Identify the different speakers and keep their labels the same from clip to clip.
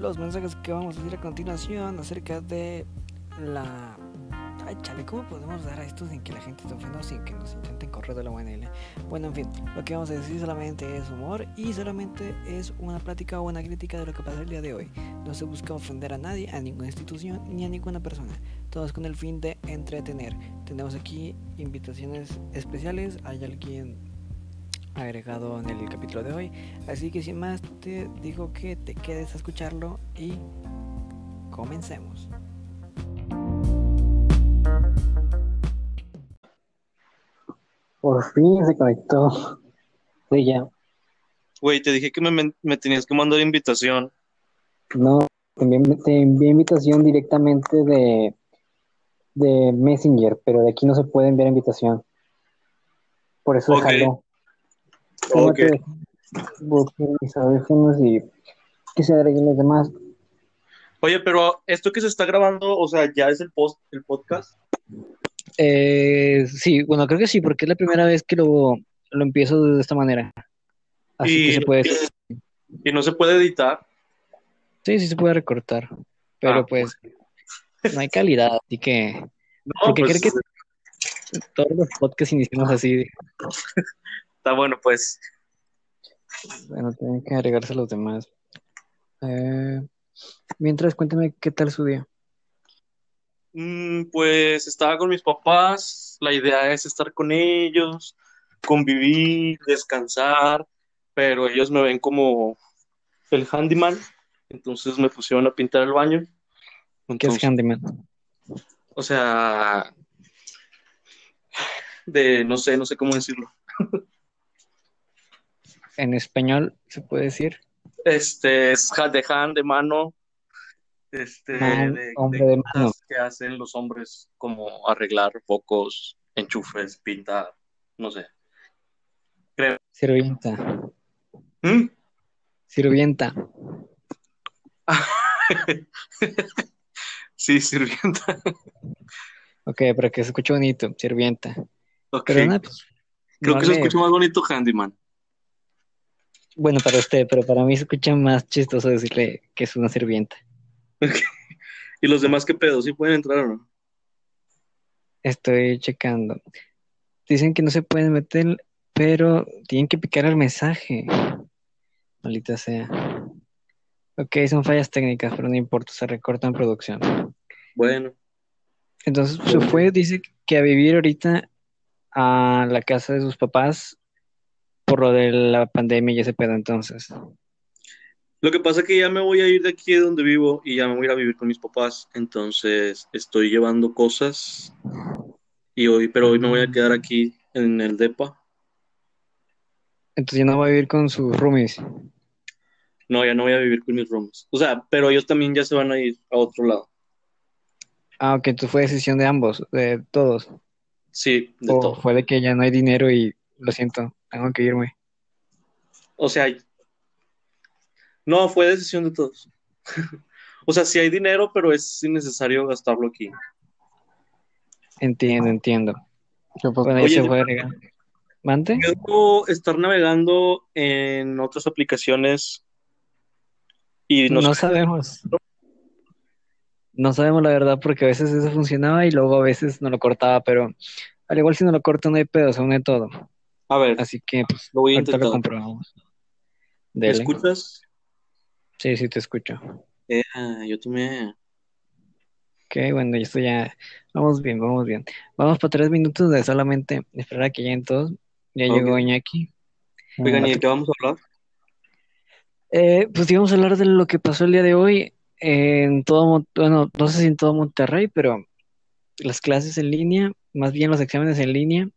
Speaker 1: los mensajes que vamos a decir a continuación acerca de la... Ay, chale, ¿cómo podemos dar a esto sin que la gente se ofenda sin que nos intenten correr de la UNL? Bueno, en fin, lo que vamos a decir solamente es humor y solamente es una plática o una crítica de lo que pasa el día de hoy. No se busca ofender a nadie, a ninguna institución ni a ninguna persona. Todos con el fin de entretener. Tenemos aquí invitaciones especiales. Hay alguien agregado en el capítulo de hoy. Así que sin más te digo que te quedes a escucharlo y comencemos.
Speaker 2: Por fin se conectó. Sí, ya.
Speaker 3: Güey, te dije que me, me tenías que mandar invitación.
Speaker 2: No, te envié, te envié invitación directamente de, de Messenger, pero de aquí no se puede enviar invitación. Por eso
Speaker 3: Ok.
Speaker 2: déjalo.
Speaker 3: Ok.
Speaker 2: Tómate busque mis audífonos y que se agreguen los demás.
Speaker 3: Oye, pero esto que se está grabando, o sea, ya es el post, el podcast.
Speaker 1: Eh, sí, bueno, creo que sí, porque es la primera vez que lo, lo empiezo de esta manera. Así
Speaker 3: Y-
Speaker 1: que se puede.
Speaker 3: Y no se puede editar.
Speaker 1: Sí, sí se puede recortar. Pero
Speaker 3: Ah,
Speaker 1: pues no hay calidad, así que
Speaker 3: No,
Speaker 1: Porque
Speaker 3: pues,
Speaker 1: creo todos los podcasts iniciamos así.
Speaker 3: está bueno, pues.
Speaker 1: Bueno, tienen que agregarse los demás. Eh, mientras, cuéntame qué tal su día.
Speaker 3: Mm, pues estaba con mis papás. La idea es estar con ellos, convivir, descansar. Pero ellos me ven como el handyman. Entonces me pusieron a pintar el baño.
Speaker 1: ¿Qué es
Speaker 3: Entonces,
Speaker 1: handyman?
Speaker 3: O sea, de no sé, no sé cómo decirlo.
Speaker 1: En español se puede decir
Speaker 3: Este es de hand, de mano, este,
Speaker 1: Man,
Speaker 3: de,
Speaker 1: hombre
Speaker 3: de
Speaker 1: de
Speaker 3: cosas
Speaker 1: mano.
Speaker 3: que hacen los hombres, como arreglar focos, enchufes, pintar, no sé.
Speaker 1: sirvienta.
Speaker 3: ¿Mm?
Speaker 1: Sirvienta.
Speaker 3: Sí, sirvienta.
Speaker 1: Ok, pero que se escuche bonito, sirvienta.
Speaker 3: Ok.
Speaker 1: Pero nada, pues,
Speaker 3: Creo
Speaker 1: no
Speaker 3: que se escucha más bonito handyman.
Speaker 1: Bueno, para usted, pero para mí se escucha más chistoso decirle que es una sirvienta.
Speaker 3: ¿Y los demás qué pedo? ¿Sí pueden entrar o no?
Speaker 1: Estoy checando. Dicen que no se pueden meter, pero tienen que picar el mensaje. Maldita sea. Ok, son fallas técnicas, pero no importa, se recorta en producción.
Speaker 3: Bueno,
Speaker 1: Entonces se fue, dice que a vivir ahorita a la casa de sus papás por lo de la pandemia y ese pedo entonces.
Speaker 3: Lo que pasa es que ya me voy a ir de aquí de donde vivo y ya me voy a ir a vivir con mis papás. Entonces estoy llevando cosas y hoy, pero hoy me voy a quedar aquí en el DEPA.
Speaker 1: Entonces ya no va a vivir con sus roomies.
Speaker 3: No, ya no voy a vivir con mis roomies. O sea, pero ellos también ya se van a ir a otro lado.
Speaker 1: Ah, ok, entonces fue decisión de ambos, de todos.
Speaker 3: Sí, de
Speaker 1: O
Speaker 3: todo.
Speaker 1: fue de que ya no hay dinero y lo siento, tengo que irme.
Speaker 3: O sea, no, fue decisión de todos. O sea, sí hay dinero, pero es innecesario gastarlo aquí.
Speaker 1: Entiendo, entiendo.
Speaker 2: Yo, pues,
Speaker 1: Bueno, ahí
Speaker 3: Oye,
Speaker 1: se fue agregar. ¿Mante?
Speaker 3: Puedo estar navegando en otras aplicaciones y no,
Speaker 1: sabemos. No sabemos la verdad porque a veces eso funcionaba y luego a veces no lo cortaba, pero al igual si no lo corta no hay pedo, se une todo.
Speaker 3: A ver,
Speaker 1: Así que pues
Speaker 3: lo voy a
Speaker 1: ahorita lo
Speaker 3: intentar.
Speaker 1: comprobamos.
Speaker 3: ¿Me escuchas?
Speaker 1: Sí, sí te escucho.
Speaker 3: Eh, yo también.
Speaker 1: Ok, bueno, y esto ya. Vamos bien, vamos bien. Vamos para tres minutos de solamente esperar a que lleguen todos. Ya
Speaker 3: Ok.
Speaker 1: llegó Iñaki.
Speaker 3: Oigan, ¿y de qué vamos a hablar?
Speaker 1: Eh, pues íbamos a hablar de lo que pasó el día de hoy en todo, bueno, no sé si en todo Monterrey, pero las clases en línea, más bien los exámenes en línea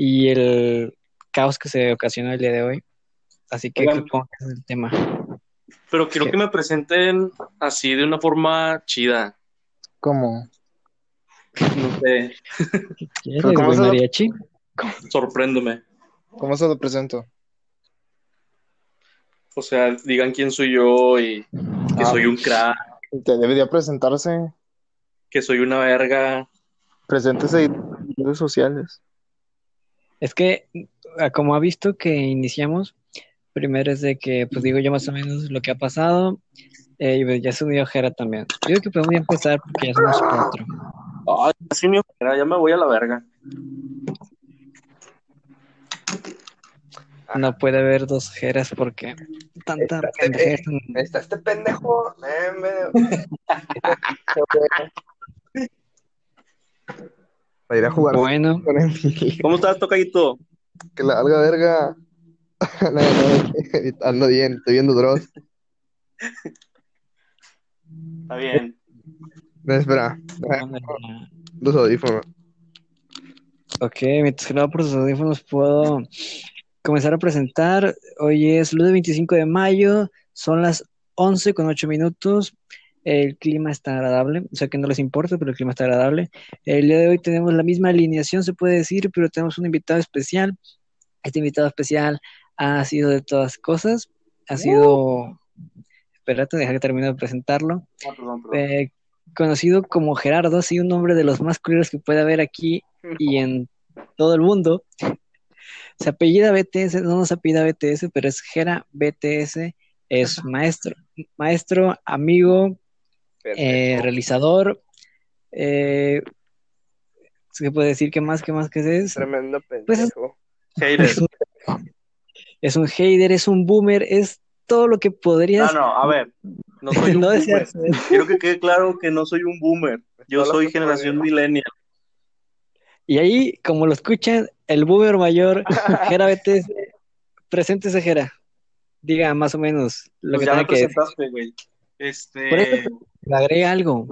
Speaker 1: y el caos que se ocasionó el día de hoy. Así que
Speaker 3: Oigan.
Speaker 1: supongo que ese es el tema.
Speaker 3: Pero quiero
Speaker 1: ¿Qué?
Speaker 3: que me presenten así de una forma chida.
Speaker 2: ¿Cómo?
Speaker 3: No sé,
Speaker 1: ¿Quieres,
Speaker 2: ¿Pero cómo
Speaker 1: güey,
Speaker 2: se lo-
Speaker 1: mariachi?
Speaker 3: sorpréndeme.
Speaker 2: ¿Cómo se lo presento?
Speaker 3: O sea, digan quién soy yo y que
Speaker 2: Ah.
Speaker 3: soy un crack,
Speaker 4: Te debería presentarse.
Speaker 3: que soy una verga.
Speaker 4: Preséntese en redes sociales.
Speaker 1: Es que, como ha visto que iniciamos, Primero es de que, pues digo yo más o menos lo que ha pasado. Eh, y pues, ya se unió Jera también. Digo que podemos ya empezar porque ya somos cuatro.
Speaker 3: Ay, así ni ojera, ya me voy a la verga.
Speaker 1: No puede haber dos Jeras porque tanta
Speaker 5: Está-
Speaker 1: pendejez.
Speaker 5: Está este pendejo. eh, me- Para ir a jugar
Speaker 1: Bueno,
Speaker 5: con Emilio.
Speaker 3: ¿Cómo estás, tocadito?
Speaker 5: Que la valga verga. No, no, ando bien, estoy viendo Dross.
Speaker 3: Está bien.
Speaker 5: No, espera, los audífonos.
Speaker 1: ok, mientras que no por sus audífonos puedo comenzar a presentar. Hoy es lunes 25 de mayo, son las 11 con 8 minutos. El clima está agradable, o sea que no les importa, pero el clima está agradable. El día de hoy tenemos la misma alineación, se puede decir, pero tenemos un invitado especial. Este invitado especial ha sido de todas cosas, ha sido, espérate, deja que termine de presentarlo.
Speaker 3: Ah, perdón, perdón.
Speaker 1: Eh, conocido como Gerardo, sí, un nombre de los más curiosos que puede haber aquí y en todo el mundo. Se apellida BTS, no nos apellida BTS, pero es Gera BTS, es maestro, maestro, amigo, eh, realizador. Eh, ¿Qué puede decir? ¿Qué más? ¿Qué más? ¿Qué es?
Speaker 5: Tremendo
Speaker 1: Pues es-
Speaker 5: pendejo.
Speaker 3: Hater.
Speaker 1: Es un, es un hater, es un boomer, es todo lo que
Speaker 3: No,
Speaker 1: podrías
Speaker 3: no, a ver. No soy un
Speaker 1: no
Speaker 3: boomer. Quiero que quede claro que no soy un boomer. Yo
Speaker 5: Todo
Speaker 3: soy generación millennial.
Speaker 1: Y ahí, como lo escuchan, el boomer mayor, Jera BTS, preséntese Jera. Diga más o menos lo
Speaker 3: Pues
Speaker 1: que
Speaker 3: ya me
Speaker 1: que decir.
Speaker 3: Este,
Speaker 1: eso- Le agrega algo.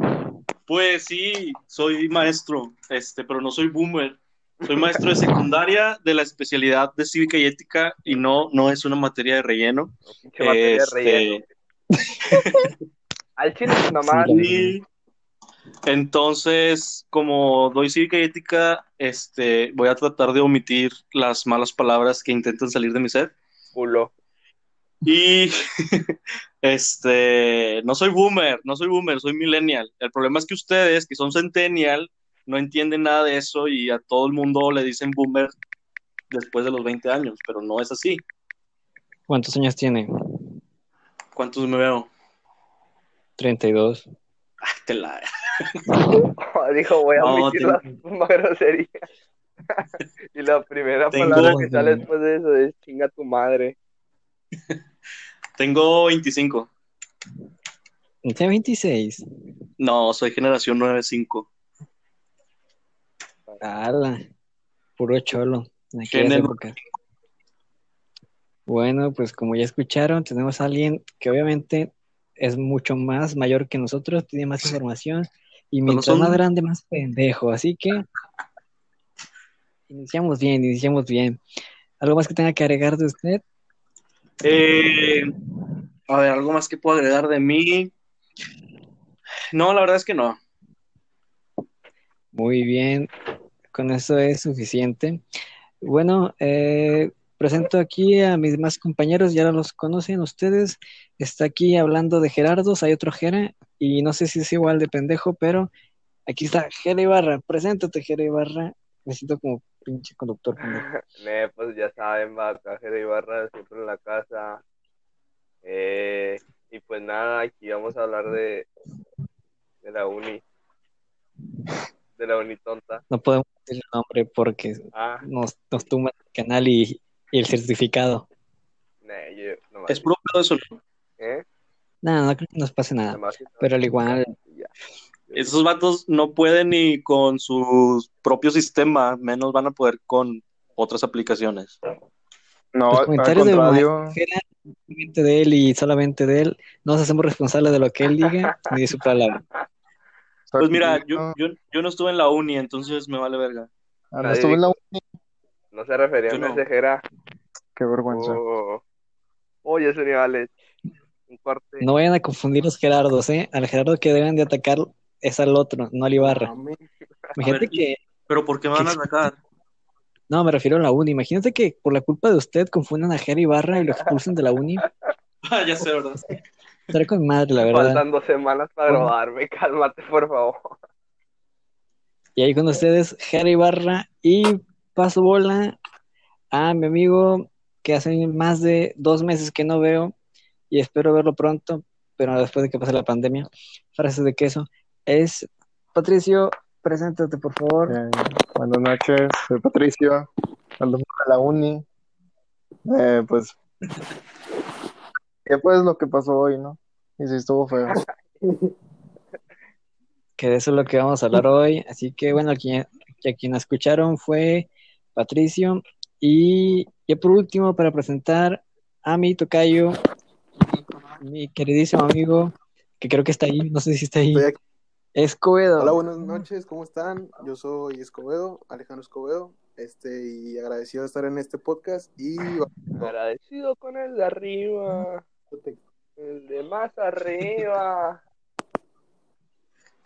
Speaker 3: pues sí, soy maestro, este, pero no soy boomer. Soy maestro de secundaria de la especialidad de cívica y ética y no, no es una materia de relleno.
Speaker 5: Pinche materia de
Speaker 3: Este,
Speaker 5: relleno. Al chile es una madre.
Speaker 3: Y entonces, como doy cívica y ética, este, voy a tratar de omitir las malas palabras que intentan salir de mi set.
Speaker 5: Culo.
Speaker 3: Y este, no soy boomer, no soy boomer, soy millennial. El problema es que ustedes, que son centennial, no entienden nada de eso y a todo el mundo le dicen boomer después de los 20 años, pero no es así.
Speaker 1: ¿Cuántos años tiene?
Speaker 3: ¿Cuántos me veo?
Speaker 1: 32.
Speaker 3: Ay, te la-
Speaker 5: Dijo, voy a
Speaker 3: No,
Speaker 5: omitir
Speaker 3: tengo-
Speaker 5: la misma grosería. y la primera
Speaker 3: Tengo-
Speaker 5: palabra que sale después de eso es chinga tu madre.
Speaker 3: Tengo 25.
Speaker 1: Tiene 26.
Speaker 3: No, soy generación 95.
Speaker 1: ¡Hala! Puro cholo. En épocas. Bueno, pues como ya escucharon, tenemos a alguien que obviamente es mucho más mayor que nosotros, tiene más información y mientras
Speaker 3: son-
Speaker 1: más grande, más pendejo. Así que iniciamos bien, iniciamos bien. ¿Algo más que tenga que agregar de usted?
Speaker 3: Eh, a ver, algo más que puedo agregar de mí. No, la verdad es que no.
Speaker 1: Muy bien, con eso es suficiente. Bueno, eh, presento aquí a mis demás compañeros, ya los conocen ustedes. Está aquí hablando de Gerardos, hay otro Jera, y no sé si es igual de pendejo, pero aquí está Jera Ibarra. Preséntate, Jera Ibarra. Siento como pinche conductor.
Speaker 5: Ne, pues ya saben, va, cajera Ibarra siempre en la casa. Eh, y pues nada, aquí vamos a hablar de, de la uni. De la uni tonta.
Speaker 1: No podemos decir el nombre porque
Speaker 5: Ah,
Speaker 1: nos, nos tumban el canal y, y el certificado.
Speaker 5: ne, yo, nomás,
Speaker 3: Es puro pedo eso.
Speaker 5: ¿eh?
Speaker 1: No, no creo que nos pase nada. Pero al igual,
Speaker 5: Ya.
Speaker 3: Esos vatos no pueden ni con su propio sistema, menos van a poder con otras aplicaciones.
Speaker 4: No,
Speaker 1: Los
Speaker 4: al
Speaker 1: comentarios de
Speaker 4: contrario,
Speaker 1: solamente de él y solamente de él, no nos hacemos responsables de lo que él diga ni de su palabra.
Speaker 3: Pues mira, yo, yo, yo no estuve en la uni, entonces me vale verga.
Speaker 4: Ah, no estuve en la uni,
Speaker 5: No se refería
Speaker 3: Yo
Speaker 5: a
Speaker 3: no.
Speaker 5: mensajera.
Speaker 4: qué vergüenza.
Speaker 5: Oh, oye, ese nivel un corte.
Speaker 1: No vayan a confundir los Gerardos, ¿eh? Al Gerardo que deben de atacar es al otro, no al Ibarra. Imagínate
Speaker 3: ver,
Speaker 1: que,
Speaker 3: Pero ¿por qué me van a atacar?
Speaker 1: no, me refiero a la uni. Imagínate que por la culpa de usted confundan a Jera Ibarra y lo expulsen de la uni.
Speaker 3: Ah, ya sé, ¿verdad?
Speaker 1: Estaré con madre, la verdad.
Speaker 5: Faltan dos semanas para
Speaker 1: Bueno.
Speaker 5: graduarme, cálmate, por favor.
Speaker 1: Y ahí con ustedes, Jera Ibarra y paso bola a mi amigo que hace más de dos meses que no veo y espero verlo pronto, pero después de que pase la pandemia. Frases de queso. Es Patricio, preséntate por favor.
Speaker 4: Eh, buenas noches, soy Patricio, alumno de la uni. Eh, pues, ¿qué pues lo que pasó hoy, no? Y sí estuvo feo.
Speaker 1: Que de eso es lo que vamos a hablar hoy. Así que bueno, aquí, a quien escucharon fue Patricio. Y ya por último, para presentar a mi tocayo, mi queridísimo amigo, que creo que está ahí, no sé si está ahí,
Speaker 6: Estoy aquí.
Speaker 1: Escobedo.
Speaker 6: Hola, buenas noches, ¿cómo están? Yo soy Escobedo, Alejandro Escobedo, este, y agradecido de estar en este podcast y
Speaker 5: Agradecido con el de arriba, el de más arriba.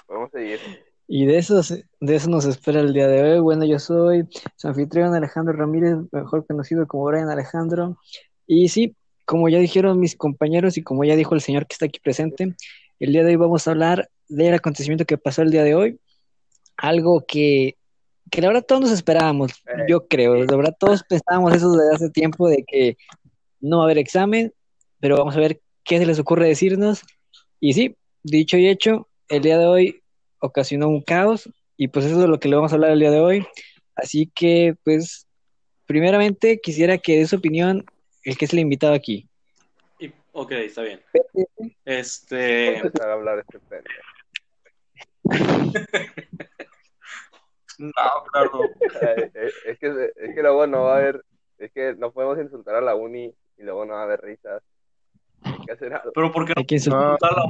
Speaker 5: Vamos a seguir.
Speaker 1: Y de eso, de eso nos espera el día de hoy. Bueno, yo soy su anfitrión Alejandro Ramírez, mejor conocido como Brian Alejandro. Y sí, como ya dijeron mis compañeros y como ya dijo el señor que está aquí presente, el día de hoy vamos a hablar del acontecimiento que pasó el día de hoy. Algo que, que la verdad todos nos esperábamos,
Speaker 5: Eh,
Speaker 1: yo creo. La verdad todos pensábamos eso desde hace tiempo de que no va a haber examen, pero vamos a ver qué se les ocurre decirnos. Y sí, dicho y hecho, el día de hoy ocasionó un caos y pues eso es de lo que le vamos a hablar el día de hoy. Así que pues primeramente quisiera que dé su opinión el que es el invitado aquí.
Speaker 3: Y- ok, está bien. Este,
Speaker 5: Empezar a hablar este pendejo.
Speaker 3: No, claro.
Speaker 5: Ay, Es, es que, es que luego no va a haber, es que no podemos insultar a la uni y luego no va a haber risas. Hay que hacer algo.
Speaker 3: Pero ¿por qué
Speaker 1: Hay que insultar.
Speaker 4: No,
Speaker 3: no la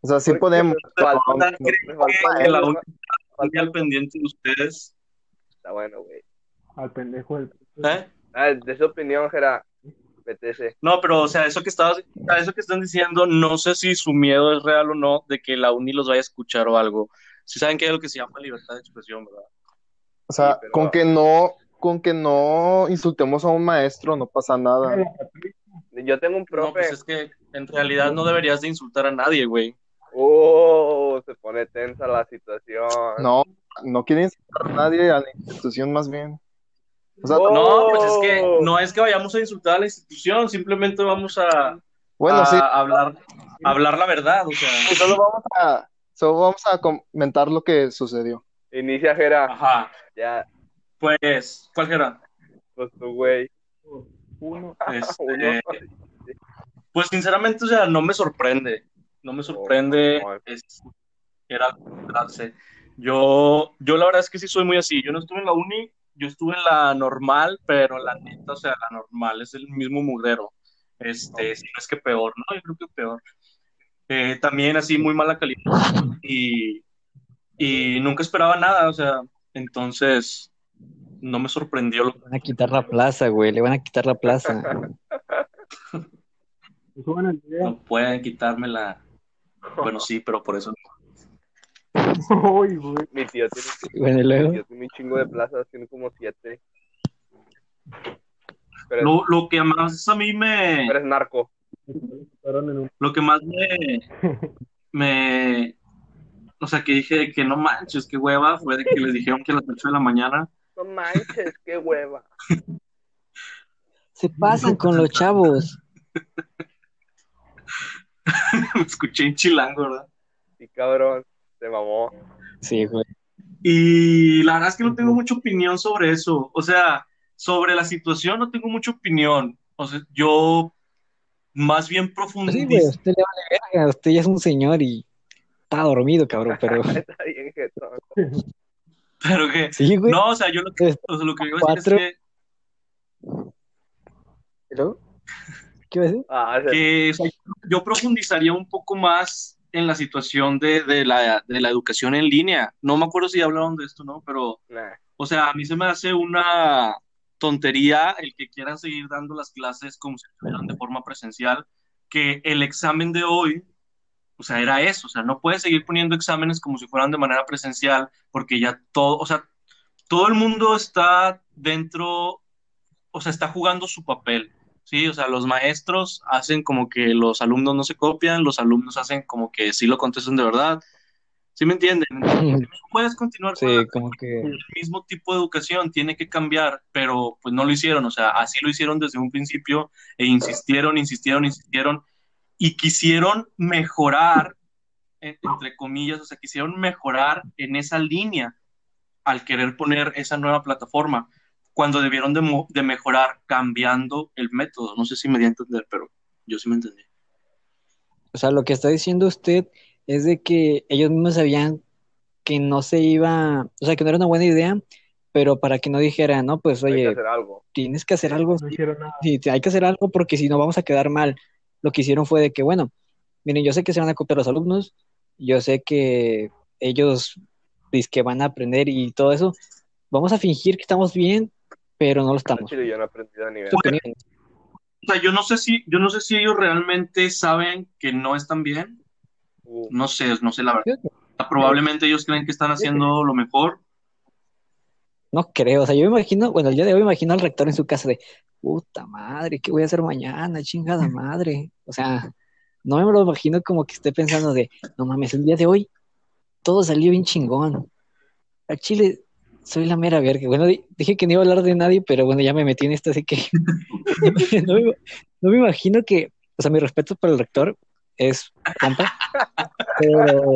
Speaker 4: o sea, sí
Speaker 5: Porque
Speaker 4: podemos.
Speaker 5: falta-
Speaker 3: falta-
Speaker 5: me falta-
Speaker 3: que la uni
Speaker 5: falta-
Speaker 3: esté al pendiente de ustedes?
Speaker 5: Está bueno, güey.
Speaker 4: Al pendejo del...
Speaker 3: ¿Eh?
Speaker 5: Ah, de su opinión, Jera, PTC.
Speaker 3: No, pero o sea, eso que estabas, a eso que están diciendo, no sé si su miedo es real o no de que la uni los vaya a escuchar o algo. Si saben que hay algo que se llama libertad de expresión, ¿verdad?
Speaker 4: O sea,
Speaker 5: Sí, pero-
Speaker 4: con que no, con que no insultemos a un maestro no pasa nada.
Speaker 5: Yo tengo un
Speaker 3: No,
Speaker 5: profe.
Speaker 3: pues es que en realidad no deberías de insultar a nadie, güey.
Speaker 5: Oh, se pone tensa la situación.
Speaker 4: No, no quiere insultar a nadie, a la institución más bien. O sea,
Speaker 5: Oh.
Speaker 3: No, pues es que no es que vayamos a insultar a la institución, simplemente vamos a,
Speaker 4: bueno,
Speaker 3: a
Speaker 4: sí,
Speaker 3: hablar, a hablar la verdad, o sea,
Speaker 4: solo vamos a, solo vamos a comentar lo que sucedió.
Speaker 5: Inicia, Jera.
Speaker 3: ajá.
Speaker 5: Ya,
Speaker 3: Pues, ¿cuál era?
Speaker 5: pues tu güey.
Speaker 3: Este,
Speaker 5: Uno.
Speaker 3: pues sinceramente, o sea, no me sorprende, no me sorprende,
Speaker 5: Oh,
Speaker 3: es, era. Yo, yo la verdad es que sí soy muy así, yo no estuve en la uni, yo estuve en la normal, pero la neta, o sea, la normal es el mismo mugrero, este, si no es que peor, ¿no? Yo creo que peor. Eh, también así muy mala calidad y, y nunca esperaba nada, o sea, entonces no me sorprendió lo
Speaker 1: Le van a quitar la plaza, güey, le van a quitar la plaza.
Speaker 3: No pueden quitármela. Bueno, sí, pero por eso no.
Speaker 5: Mi tío tiene,
Speaker 1: Bueno,
Speaker 5: mi tío tiene un chingo de plazas, tiene como siete. Pero,
Speaker 3: Lo, lo que más a mí me,
Speaker 5: pero es narco.
Speaker 3: Lo que más me, me, o sea, que dije que no manches, qué hueva, fue de que les dijeron que a las 8 de la mañana,
Speaker 5: No manches, qué hueva.
Speaker 1: se pasan con los chavos.
Speaker 3: me escuché en chilango, ¿verdad?
Speaker 5: Y cabrón, se mamó.
Speaker 1: Sí, güey.
Speaker 3: Y la verdad es que no tengo mucha opinión sobre eso. O sea, sobre la situación no tengo mucha opinión. O sea, yo más bien
Speaker 1: Sí, güey, usted le vale verga, usted ya es un señor y está dormido, cabrón, pero
Speaker 5: Está bien, jetón.
Speaker 3: Pero que,
Speaker 1: sí, güey.
Speaker 3: no, o sea, yo lo que, o sea, lo que digo es
Speaker 1: Cuatro.
Speaker 3: que,
Speaker 1: ¿Pero? ¿Qué iba a decir?
Speaker 5: Ah,
Speaker 3: que, o sea, yo profundizaría un poco más en la situación de, de la, de la educación en línea. No me acuerdo si hablaron de esto, ¿no? Pero,
Speaker 5: nah.
Speaker 3: o sea, a mí se me hace una tontería el que quieran seguir dando las clases como si estuvieran de forma presencial, que el examen de hoy, o sea, era eso, o sea, no puedes seguir poniendo exámenes como si fueran de manera presencial, porque ya todo, o sea, todo el mundo está dentro, o sea, está jugando su papel. Sí, o sea, los maestros hacen como que los alumnos no se copian, los alumnos hacen como que sí lo contestan de verdad. ¿Sí me entienden? no puedes continuar
Speaker 1: Sí,
Speaker 3: con la-
Speaker 1: como que
Speaker 3: el mismo tipo de educación, tiene que cambiar, pero pues no lo hicieron, o sea, así lo hicieron desde un principio e insistieron, insistieron, insistieron y quisieron mejorar, en- entre comillas, o sea, quisieron mejorar en esa línea al querer poner esa nueva plataforma, cuando debieron de, mo- de mejorar cambiando el método. No sé si me di a entender, pero yo sí me entendí.
Speaker 1: O sea, lo que está diciendo usted es de que ellos mismos sabían que no se iba, o sea, que no era una buena idea, pero para que no dijeran, no, pues
Speaker 5: Hay que
Speaker 1: oye,
Speaker 5: hacer algo.
Speaker 1: tienes que hacer algo,
Speaker 4: No nada.
Speaker 1: sí, hay que hacer algo porque si no vamos a quedar mal. Lo que hicieron fue de que, bueno, miren, yo sé que se van a copiar los alumnos, yo sé que ellos que van a aprender y todo eso, vamos a fingir que estamos bien, pero no lo estamos.
Speaker 5: chile yo no he aprendido a nivel.
Speaker 1: Porque miren,
Speaker 3: O sea, yo no sé si, yo no sé si ellos realmente saben que no están bien. No sé, no sé la verdad. Probablemente ellos creen que están haciendo lo mejor.
Speaker 1: No creo, o sea, yo me imagino, bueno, el día de hoy me imagino al rector en su casa de, puta madre, ¿qué voy a hacer mañana? Chingada madre. O sea, no me lo imagino como que esté pensando de, no mames, el día de hoy todo salió bien chingón. Al Chile, soy la mera verga. Bueno, di- dije que no iba a hablar de nadie, pero bueno, ya me metí en esto, así que no, me, no me imagino que, o sea, mi respeto para el rector es compa, pero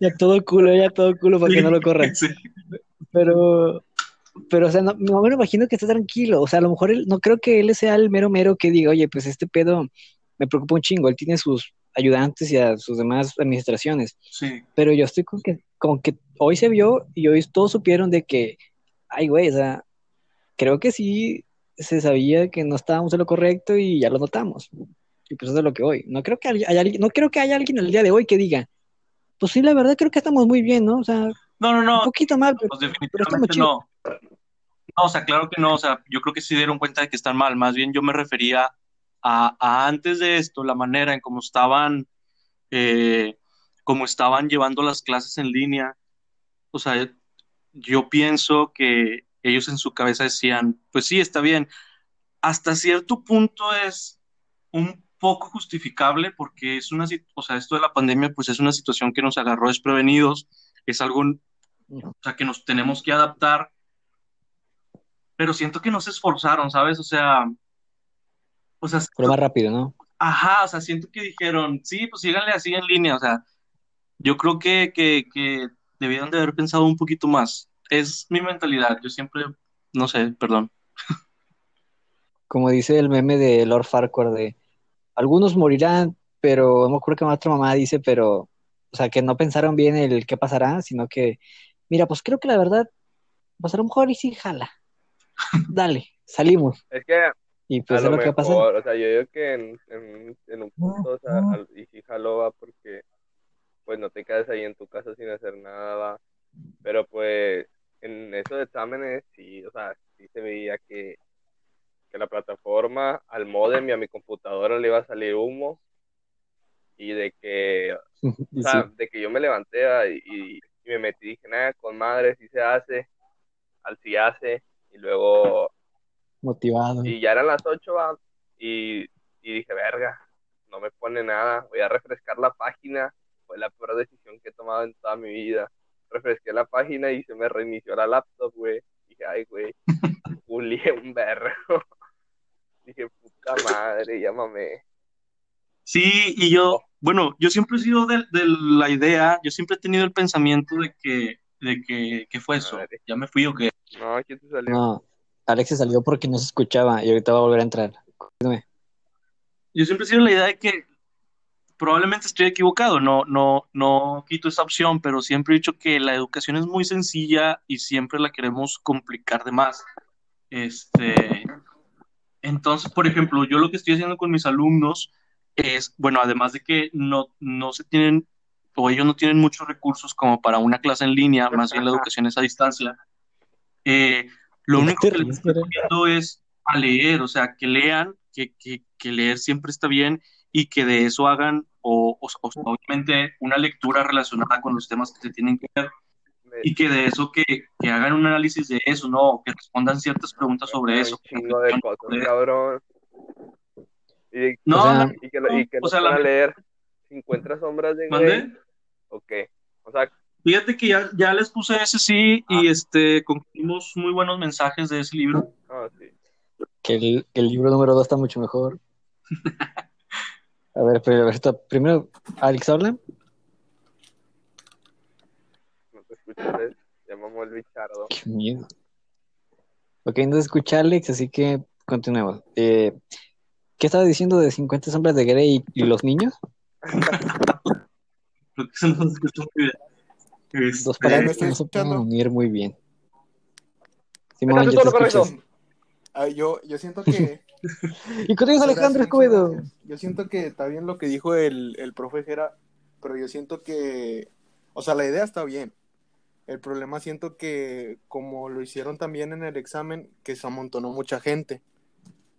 Speaker 1: ya todo culo, ya todo culo para que no lo corran.
Speaker 3: Sí.
Speaker 1: Pero, pero, o sea, no, no me imagino que esté tranquilo. O sea, a lo mejor él, no creo que él sea el mero mero que diga, oye, pues este pedo me preocupa un chingo. Él tiene sus ayudantes y a sus demás administraciones.
Speaker 3: Sí.
Speaker 1: Pero yo estoy con que, con que hoy se vio y hoy todos supieron de que, ay, güey, o sea, creo que sí se sabía que no estábamos en lo correcto y ya lo notamos. Y pues eso es lo que hoy. No creo que haya, no creo que haya alguien el día de hoy que diga, pues sí, la verdad creo que estamos muy bien, ¿no? O sea,
Speaker 3: No, no,
Speaker 1: un
Speaker 3: no.
Speaker 1: poquito mal, pero
Speaker 3: Pues definitivamente
Speaker 1: chidos.
Speaker 3: no. No, o sea, claro que no. O sea, yo creo que sí dieron cuenta de que están mal. Más bien yo me refería a, a antes de esto, la manera en cómo estaban, eh, cómo estaban llevando las clases en línea. O sea, yo pienso que ellos en su cabeza decían, pues sí, está bien. Hasta cierto punto es un poco justificable porque es una, o sea, esto de la pandemia, pues es una situación que nos agarró desprevenidos, es algo, o sea, que nos tenemos que adaptar, pero siento que no se esforzaron, ¿sabes? O sea, o sea,
Speaker 1: Fue más rápido, ¿no?
Speaker 3: Ajá, o sea, siento que dijeron, sí, pues síganle así en línea, o sea, yo creo que, que, que debieron de haber pensado un poquito más. Es mi mentalidad, yo siempre, no sé, perdón.
Speaker 1: Como dice el meme de Lord Farquhar de algunos morirán, pero no me acuerdo que otra mamá dice, pero, o sea, que no pensaron bien el qué pasará, sino que, mira, pues creo que la verdad, pues a lo mejor y sí jala. Dale, salimos.
Speaker 5: es que
Speaker 1: Y pues
Speaker 5: a
Speaker 1: es
Speaker 5: lo
Speaker 1: lo que va a pasar.
Speaker 5: mejor, o sea, yo digo que en, en, en un punto, o sea, al- y si jaló va porque pues no te quedas ahí en tu casa sin hacer nada, va. Pero pues en esos exámenes sí, o sea, sí se veía que, que la plataforma al modem y a mi computadora le iba a salir humo y de que,
Speaker 1: Y
Speaker 5: o sea,
Speaker 1: sí,
Speaker 5: de que yo me levanté ah, y, me metí, dije, nada, con madre, si se hace, al si hace, y luego
Speaker 1: motivado.
Speaker 5: y ya eran las 8 va, y, y dije, verga, no me pone nada, voy a refrescar la página. Fue la peor decisión que he tomado en toda mi vida. Refresqué la página y se me reinició la laptop, güey. Dije, ay, güey, julié un berro. Dije, puta madre, llámame.
Speaker 3: Sí, y yo, bueno, yo siempre he sido de, de la idea, yo siempre he tenido el pensamiento de que, de que, ¿qué fue eso?
Speaker 5: Madre.
Speaker 3: ¿Ya me fui o qué?
Speaker 5: No, ¿quién te salió?
Speaker 1: No, Alex se salió porque no se escuchaba y ahorita va a volver a entrar.
Speaker 3: Yo siempre he sido de la idea de que probablemente estoy equivocado, no, no, no quito esa opción, pero siempre he dicho que la educación es muy sencilla y siempre la queremos complicar de más. Este, entonces, por ejemplo, yo lo que estoy haciendo con mis alumnos es, bueno, además de que no, no se tienen, o ellos no tienen muchos recursos como para una clase en línea, más bien la educación es a distancia, eh, lo único que les estoy poniendo es a leer, o sea, que lean, que, que, que leer siempre está bien y que de eso hagan, o, o- o obviamente, una lectura relacionada con los temas que se tienen que ver y que de eso que, que hagan un análisis de eso, ¿no? Que respondan ciertas preguntas sobre eso.
Speaker 5: chingo de cosas,
Speaker 3: Sobre-
Speaker 5: cabrón. Y,
Speaker 3: No,
Speaker 1: O sea,
Speaker 5: y que, lo- y que
Speaker 3: o
Speaker 5: no
Speaker 3: sea,
Speaker 5: van a
Speaker 3: la-
Speaker 5: leer 50 sombras de Grey.
Speaker 3: ¿Mande?
Speaker 5: ¿O sea,
Speaker 3: Fíjate que ya, ya les puse ese sí y este concluimos muy buenos mensajes de ese libro.
Speaker 5: no, sí.
Speaker 1: Que el, que el libro número 2 está mucho mejor. A ver, pero a ver, está- primero, Alex habla.
Speaker 5: No mamó el bichardo.
Speaker 1: Qué miedo. Ok, no se escucha Alex, así que continuemos. Eh, ¿Qué estaba diciendo de 50 sombras de Grey y, y los niños?
Speaker 3: Creo que se nos escuchó muy bien. Este,
Speaker 1: Dos
Speaker 6: ¿me
Speaker 1: palabras que
Speaker 6: estoy
Speaker 1: no se pueden unir muy bien. Simón,
Speaker 5: Eso
Speaker 1: ya te escuchas.
Speaker 6: Ah, yo, yo siento que.
Speaker 1: Y contigo Alejandro Escobedo.
Speaker 6: Yo siento que está bien lo que dijo el, el profe Jera, pero yo siento que. O sea, la idea está bien. El problema siento que, como lo hicieron también en el examen, que se amontonó mucha gente.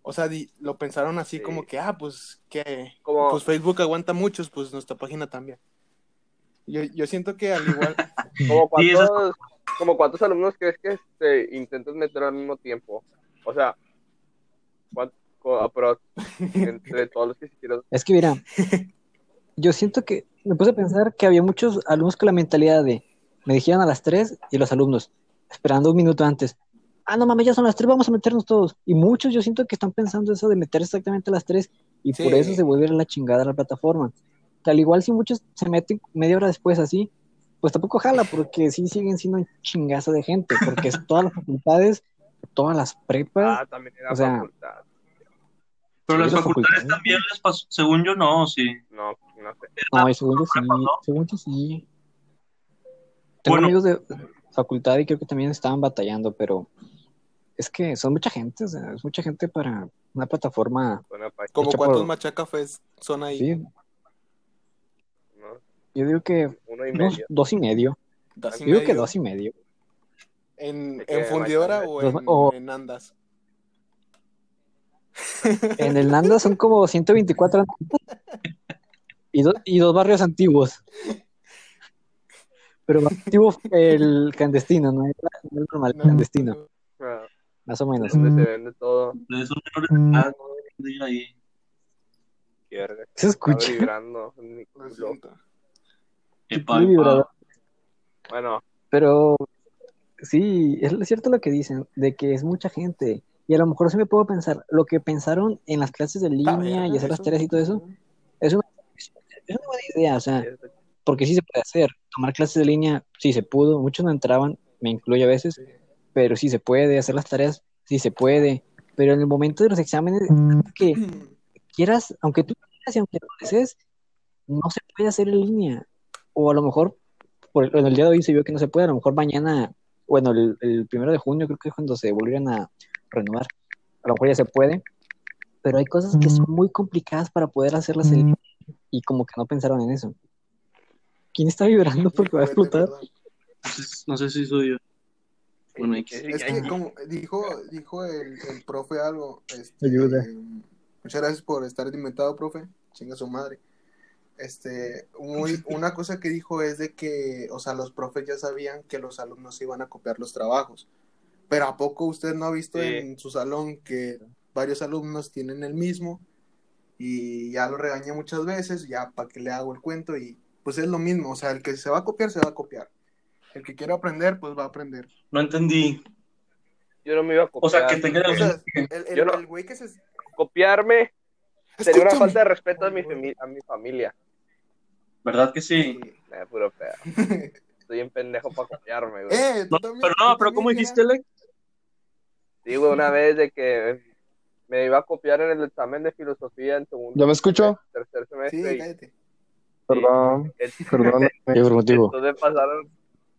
Speaker 6: O sea, di- lo pensaron así
Speaker 5: Sí.
Speaker 6: como que, ah, pues que
Speaker 5: Como,
Speaker 6: pues Facebook aguanta muchos, pues nuestra página también. Yo, yo siento que al igual,
Speaker 5: como
Speaker 3: Sí, eso es-
Speaker 5: cuántos, como cuántos alumnos crees que este, intentas meter al mismo tiempo. O sea, ¿cuánto, co- aprox, entre todos los que se hicieron.
Speaker 1: Es que mira, yo siento que me puse a pensar que había muchos alumnos con la mentalidad de me dijeron a las 3 y los alumnos esperando un minuto antes. Ah, no mames, ya son las 3, vamos a meternos todos. Y muchos yo siento que están pensando eso de meter exactamente a las 3 y
Speaker 6: Sí.
Speaker 1: por eso se vuelve a la chingada la plataforma. Que al igual si muchos se meten media hora después así, pues tampoco jala porque sí siguen siendo un chingazo de gente, porque es todas las facultades, todas las prepas.
Speaker 5: Ah, también era
Speaker 1: o sea,
Speaker 5: facultad.
Speaker 3: Pero
Speaker 1: Sí,
Speaker 3: las facultades
Speaker 1: facultades.
Speaker 3: también les pasó, según yo no, sí.
Speaker 5: No, no sé.
Speaker 1: No, y según yo sí,
Speaker 3: prepa, ¿no?
Speaker 1: según yo sí. Tengo
Speaker 3: Bueno.
Speaker 1: amigos de facultad y creo que también estaban batallando, pero es que son mucha gente, o sea, es mucha gente para una plataforma.
Speaker 6: Como cuántos
Speaker 1: por-
Speaker 6: machacafés son ahí.
Speaker 1: Sí,
Speaker 5: ¿no?
Speaker 1: yo digo que
Speaker 5: Uno y
Speaker 1: unos
Speaker 5: medio.
Speaker 1: dos y medio.
Speaker 6: Dos y
Speaker 1: Yo digo que
Speaker 6: medio.
Speaker 1: dos y medio.
Speaker 6: ¿En,
Speaker 5: ¿De qué
Speaker 6: en fundidora o en,
Speaker 1: o-
Speaker 6: en andas?
Speaker 1: En el Nanda son como 124 y, do- y dos barrios antiguos. Pero más antiguo fue el clandestino, no es no es normal, el
Speaker 6: No,
Speaker 1: clandestino,
Speaker 6: no,
Speaker 1: más o menos.
Speaker 5: donde se vende todo.
Speaker 3: Edad, no ir ahí.
Speaker 1: ¿Se
Speaker 5: Está
Speaker 1: escucha?
Speaker 5: vibrando culo.
Speaker 6: siento.
Speaker 3: Epa, epa.
Speaker 1: vibrador.
Speaker 5: Bueno,
Speaker 1: Pero sí, es cierto lo que dicen, de que es mucha gente. Y a lo mejor sí me puedo pensar, lo que pensaron en las clases de
Speaker 6: Está
Speaker 1: línea y hacer las
Speaker 6: eso.
Speaker 1: tareas y todo eso, es una, es una buena idea, o sea, porque sí se puede hacer. Tomar clases de línea, sí se pudo, muchos no entraban, me incluyo a veces, pero sí se puede, hacer las tareas, sí se puede. Pero en el momento de los exámenes, que quieras, aunque tú quieras y aunque lo desees, no se puede hacer en línea. O a lo mejor, por, en el día de hoy se vio que no se puede, a lo mejor mañana, bueno, el, el primero de junio creo que es cuando se volvieran a renovar. A lo mejor ya se puede, pero hay cosas que son muy complicadas para poder hacerlas en línea y como que no pensaron en eso. ¿Quién está vibrando porque va a explotar?
Speaker 3: No sé, no sé si soy yo. Bueno, X.
Speaker 6: Es que como dijo, dijo el, el profe algo, este,
Speaker 1: Ayuda.
Speaker 6: muchas gracias por estar inventado, profe, chinga su madre. Este, muy, una cosa que dijo es de que, o sea, los profes ya sabían que los alumnos iban a copiar los trabajos, pero ¿a poco usted no ha visto
Speaker 5: Sí.
Speaker 6: en su salón que varios alumnos tienen el mismo y ya lo regañé muchas veces, ya para que le hago el cuento y pues es lo mismo, o sea, el que se va a copiar, se va a copiar. El que quiera aprender, pues va a aprender.
Speaker 3: No entendí.
Speaker 5: yo no me iba a
Speaker 3: O sea,
Speaker 5: copiar.
Speaker 3: que tenga
Speaker 6: O sea, el, el-
Speaker 5: Yo no-
Speaker 6: el güey que se...
Speaker 5: Copiarme sería una falta de respeto a mi, a mi familia.
Speaker 3: ¿Verdad que sí?
Speaker 5: Nah, puro pedo. Estoy en pendejo para copiarme, güey.
Speaker 6: Eh,
Speaker 3: No,
Speaker 6: también,
Speaker 3: pero no, pero ¿cómo dijiste. Alex?
Speaker 5: Sí, güey, una vez de que me iba a copiar en el examen de filosofía en segundo.
Speaker 7: ¿Ya me escucho?
Speaker 5: Tercer
Speaker 6: Sí,
Speaker 5: semestre. y-
Speaker 6: cállate.
Speaker 7: Perdón, perdón.
Speaker 5: Entonces me pasaron,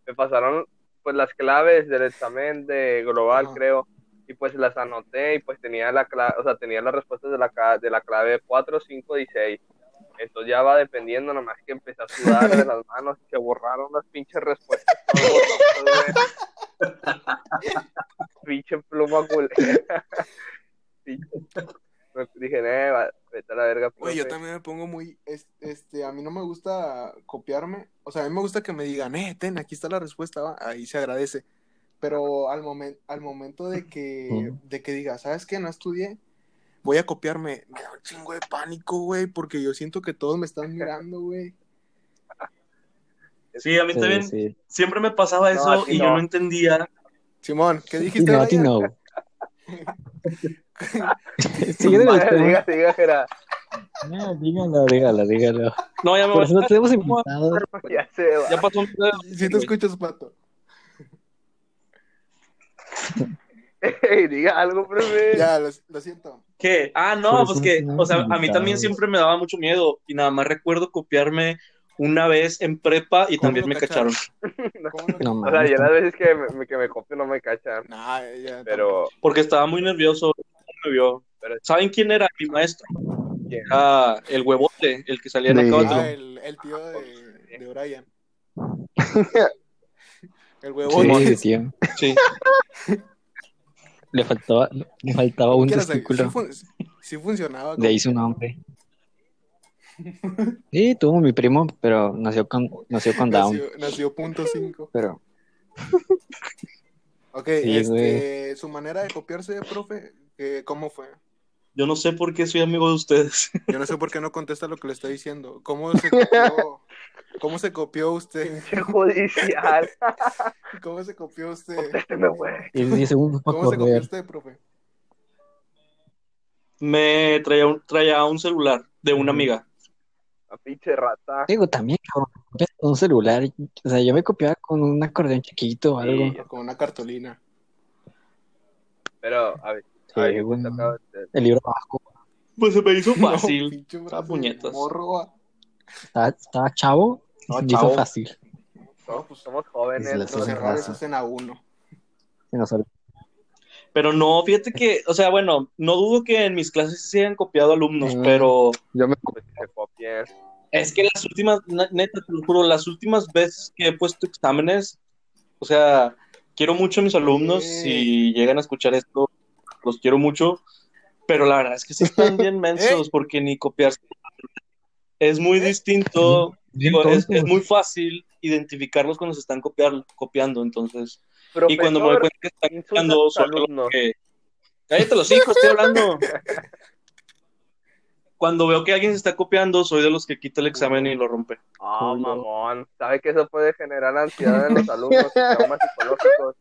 Speaker 5: me pasaron pues las claves del examen de global,
Speaker 6: Ajá.
Speaker 5: creo, y pues las anoté y pues tenía la clave, o sea, tenía las respuestas de la, de la clave 4, 5 y 6. Entonces ya va dependiendo, nomás que empecé a sudar de las manos y se borraron las pinches respuestas. Pinche pluma culera. Me dije, eh, va, vete a la verga.
Speaker 6: Güey, yo
Speaker 5: profe".
Speaker 6: también me pongo muy, es- este, a mí no me gusta copiarme, o sea, a mí me gusta que me digan, eh, ten, aquí está la respuesta, va, ahí se agradece, pero al momento, al momento de que, de que diga, ¿sabes qué? No estudié, voy a copiarme, me da un chingo de pánico, güey, porque yo siento que todos me están mirando, güey.
Speaker 3: Sí, a mí
Speaker 1: Sí,
Speaker 3: también
Speaker 1: sí.
Speaker 3: siempre me pasaba eso y yo
Speaker 5: no.
Speaker 3: entendía.
Speaker 6: Simón, ¿qué dijiste?
Speaker 1: no, a ti
Speaker 6: Brian?
Speaker 1: no.
Speaker 5: Vaya,
Speaker 1: tema.
Speaker 5: diga, diga, Jera.
Speaker 1: No, dígalo, dígalo, dígalo.
Speaker 3: No, ya me
Speaker 1: Por
Speaker 3: voy.
Speaker 1: eso no tenemos invitados.
Speaker 5: Ya se va.
Speaker 3: Ya pasó un pedo.
Speaker 6: Si te escuchas, pato.
Speaker 5: Ey, diga algo, profe.
Speaker 6: Ya, lo, lo siento.
Speaker 3: ¿Qué? Ah, no, pues que, o sea, a mí también siempre me daba mucho miedo y nada más recuerdo copiarme una vez en prepa y
Speaker 6: ¿Cómo
Speaker 3: también me
Speaker 6: cacharon?
Speaker 3: cacharon.
Speaker 6: ¿Cómo
Speaker 1: No
Speaker 6: no?
Speaker 5: O sea, ya las veces que me, que me copio no me cachan.
Speaker 6: Nah, ya,
Speaker 5: Pero,
Speaker 3: Porque estaba muy nervioso. Me vio.
Speaker 5: Pero-
Speaker 3: ¿Saben quién era mi maestro?
Speaker 5: ¿quién?
Speaker 3: Era el huevote, el que salía en
Speaker 7: De-
Speaker 3: Acábatelo.
Speaker 6: Ah, el, el tío de, de Brian. El
Speaker 1: Sí,
Speaker 6: huevón.
Speaker 1: tío.
Speaker 3: Sí.
Speaker 1: Le faltaba, le faltaba un
Speaker 6: ¿Qué era? Sí,
Speaker 1: testículo.
Speaker 6: fun- sí funcionaba.
Speaker 1: De ahí su nombre. Sí, tuvo mi primo, pero nació con, nació con Down.
Speaker 6: Nació, nació punto cinco.
Speaker 1: Pero
Speaker 6: Ok,
Speaker 1: Sí,
Speaker 6: este, su manera de copiarse, profe, eh, ¿cómo fue?
Speaker 3: Yo no sé por qué soy amigo de ustedes.
Speaker 6: Yo no sé por qué no contesta lo que le estoy diciendo. ¿Cómo se copió, cómo se copió usted?
Speaker 5: Judicial.
Speaker 6: ¿Cómo se copió usted?
Speaker 5: Contésteme, güey.
Speaker 1: y 10 segundos para
Speaker 6: ¿Cómo se copió usted, profe?
Speaker 3: Me traía un, traía un celular de una amiga.
Speaker 5: A pinche rata.
Speaker 1: Digo, también, cabrón, un celular. O sea, yo me copiaba con un acordeón chiquito o algo.
Speaker 5: Sí,
Speaker 6: Con una cartulina.
Speaker 5: Pero, a ver.
Speaker 1: Sí,
Speaker 5: a ver,
Speaker 1: bueno.
Speaker 5: de-
Speaker 1: El libro abajo.
Speaker 3: Pues se me hizo
Speaker 6: No,
Speaker 3: fácil.
Speaker 6: brazo de
Speaker 3: puñetas.
Speaker 6: morro, ah.
Speaker 1: Estaba, estaba chavo
Speaker 3: Estaba
Speaker 1: y hizo
Speaker 3: chavo.
Speaker 1: fácil.
Speaker 5: No, pues somos
Speaker 1: Y se
Speaker 5: jóvenes. ¿no?
Speaker 6: Los errores hacen a uno.
Speaker 1: Se nos olvidó.
Speaker 3: Pero no, fíjate que, o sea, bueno, no dudo que en mis clases se hayan copiado alumnos,
Speaker 1: Mm.
Speaker 3: pero
Speaker 7: Yo me
Speaker 5: copien.
Speaker 3: es que las últimas, neta, te lo juro, las últimas veces que he puesto exámenes, o sea, quiero mucho a mis alumnos,
Speaker 6: Sí.
Speaker 3: si llegan a escuchar esto, los quiero mucho, pero la verdad es que sí están bien mensos, porque ni copiarse es muy distinto,
Speaker 1: Bien
Speaker 3: digo, es muy fácil identificarlos cuando se están copiar, copiando, entonces, y cuando me doy cuenta que están
Speaker 5: insulta
Speaker 3: copiando,
Speaker 5: a tus
Speaker 3: soy de los
Speaker 5: alumnos.
Speaker 3: que... Cállate los hijos, estoy hablando. Cuando veo que alguien se está copiando, soy de los que quita el examen y lo rompe.
Speaker 5: Ah,
Speaker 1: Culo.
Speaker 5: mamón. ¿Sabe que eso puede generar ansiedad en los alumnos y traumas psicológicos?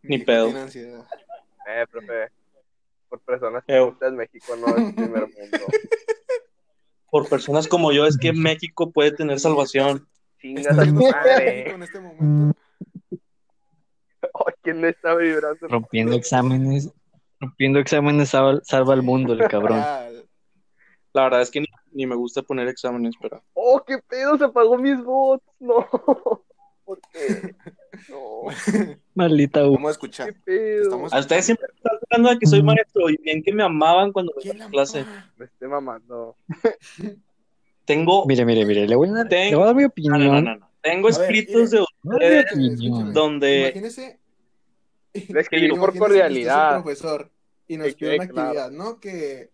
Speaker 3: Ni pedo.
Speaker 5: Eh, profe. Por personas que México no es primer mundo.
Speaker 3: Por personas como yo, es que México puede tener salvación.
Speaker 5: Chingas a tu madre.
Speaker 6: en este momento.
Speaker 5: Ay, ¿Quién le está vibrando?
Speaker 1: Rompiendo exámenes. Rompiendo exámenes salva, salva al mundo, el cabrón.
Speaker 3: La verdad es que ni, ni me gusta poner exámenes, pero
Speaker 5: Oh, qué pedo, se apagó mis bots. No. ¿Por qué? No.
Speaker 1: Maldita U.
Speaker 6: Vamos a
Speaker 5: ¿Qué
Speaker 6: escuchar.
Speaker 5: pedo?
Speaker 6: Estamos-
Speaker 3: a ustedes siempre están hablando de que soy maestro y bien que me amaban cuando
Speaker 6: ¿Quién
Speaker 3: venía
Speaker 6: la
Speaker 3: clase.
Speaker 5: Me estoy mamando.
Speaker 3: Tengo,
Speaker 1: Mire, mire, mire. Le voy a dar,
Speaker 3: Ten-
Speaker 1: le voy a dar mi
Speaker 3: no,
Speaker 1: opinión.
Speaker 3: no, no, no, no. Tengo
Speaker 6: A ver,
Speaker 3: escritos de ustedes donde
Speaker 6: Imagínese.
Speaker 5: Le escribió por
Speaker 6: que
Speaker 5: cordialidad.
Speaker 6: profesor y nos
Speaker 5: Que quede
Speaker 6: una
Speaker 5: claro.
Speaker 6: actividad, ¿no? Que,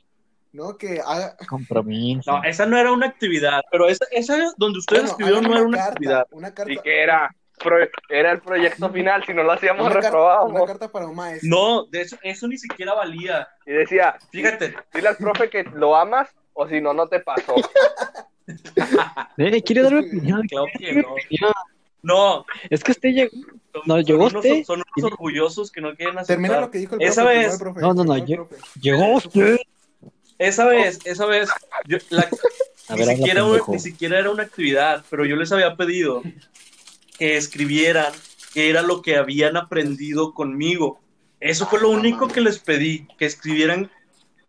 Speaker 6: no, que haga.
Speaker 1: Compromiso.
Speaker 3: No, esa no era una actividad, pero esa, esa donde ustedes
Speaker 6: Bueno,
Speaker 3: escribieron no era una
Speaker 6: carta,
Speaker 3: actividad.
Speaker 6: Una carta.
Speaker 5: ¿Y qué era? Pro- Era el proyecto final. Si no lo hacíamos,
Speaker 6: Una,
Speaker 5: reprobábamos.
Speaker 6: una carta para un maestro.
Speaker 3: No, de eso, eso ni siquiera valía.
Speaker 5: Y decía,
Speaker 3: Fíjate,
Speaker 5: dile al profe que lo amas o si no, no te pasó.
Speaker 1: Eh, quiere dar mi opinión.
Speaker 3: claro que no. No,
Speaker 1: Es que usted llegó.
Speaker 3: son,
Speaker 1: No,
Speaker 3: son
Speaker 1: llegó
Speaker 3: unos,
Speaker 1: usted
Speaker 3: son unos orgullosos que no quieren
Speaker 6: Termina
Speaker 3: aceptar.
Speaker 6: lo que dijo el
Speaker 3: Esa
Speaker 6: profe.
Speaker 3: vez-
Speaker 6: el profe,
Speaker 1: No, no, no. Llegó usted.
Speaker 3: Esa vez, esa vez, yo- la- ni,
Speaker 1: ver, habla,
Speaker 3: siquiera, ni siquiera era una actividad, pero yo les había pedido que escribieran qué era lo que habían aprendido conmigo. Eso fue lo único que les pedí, que escribieran,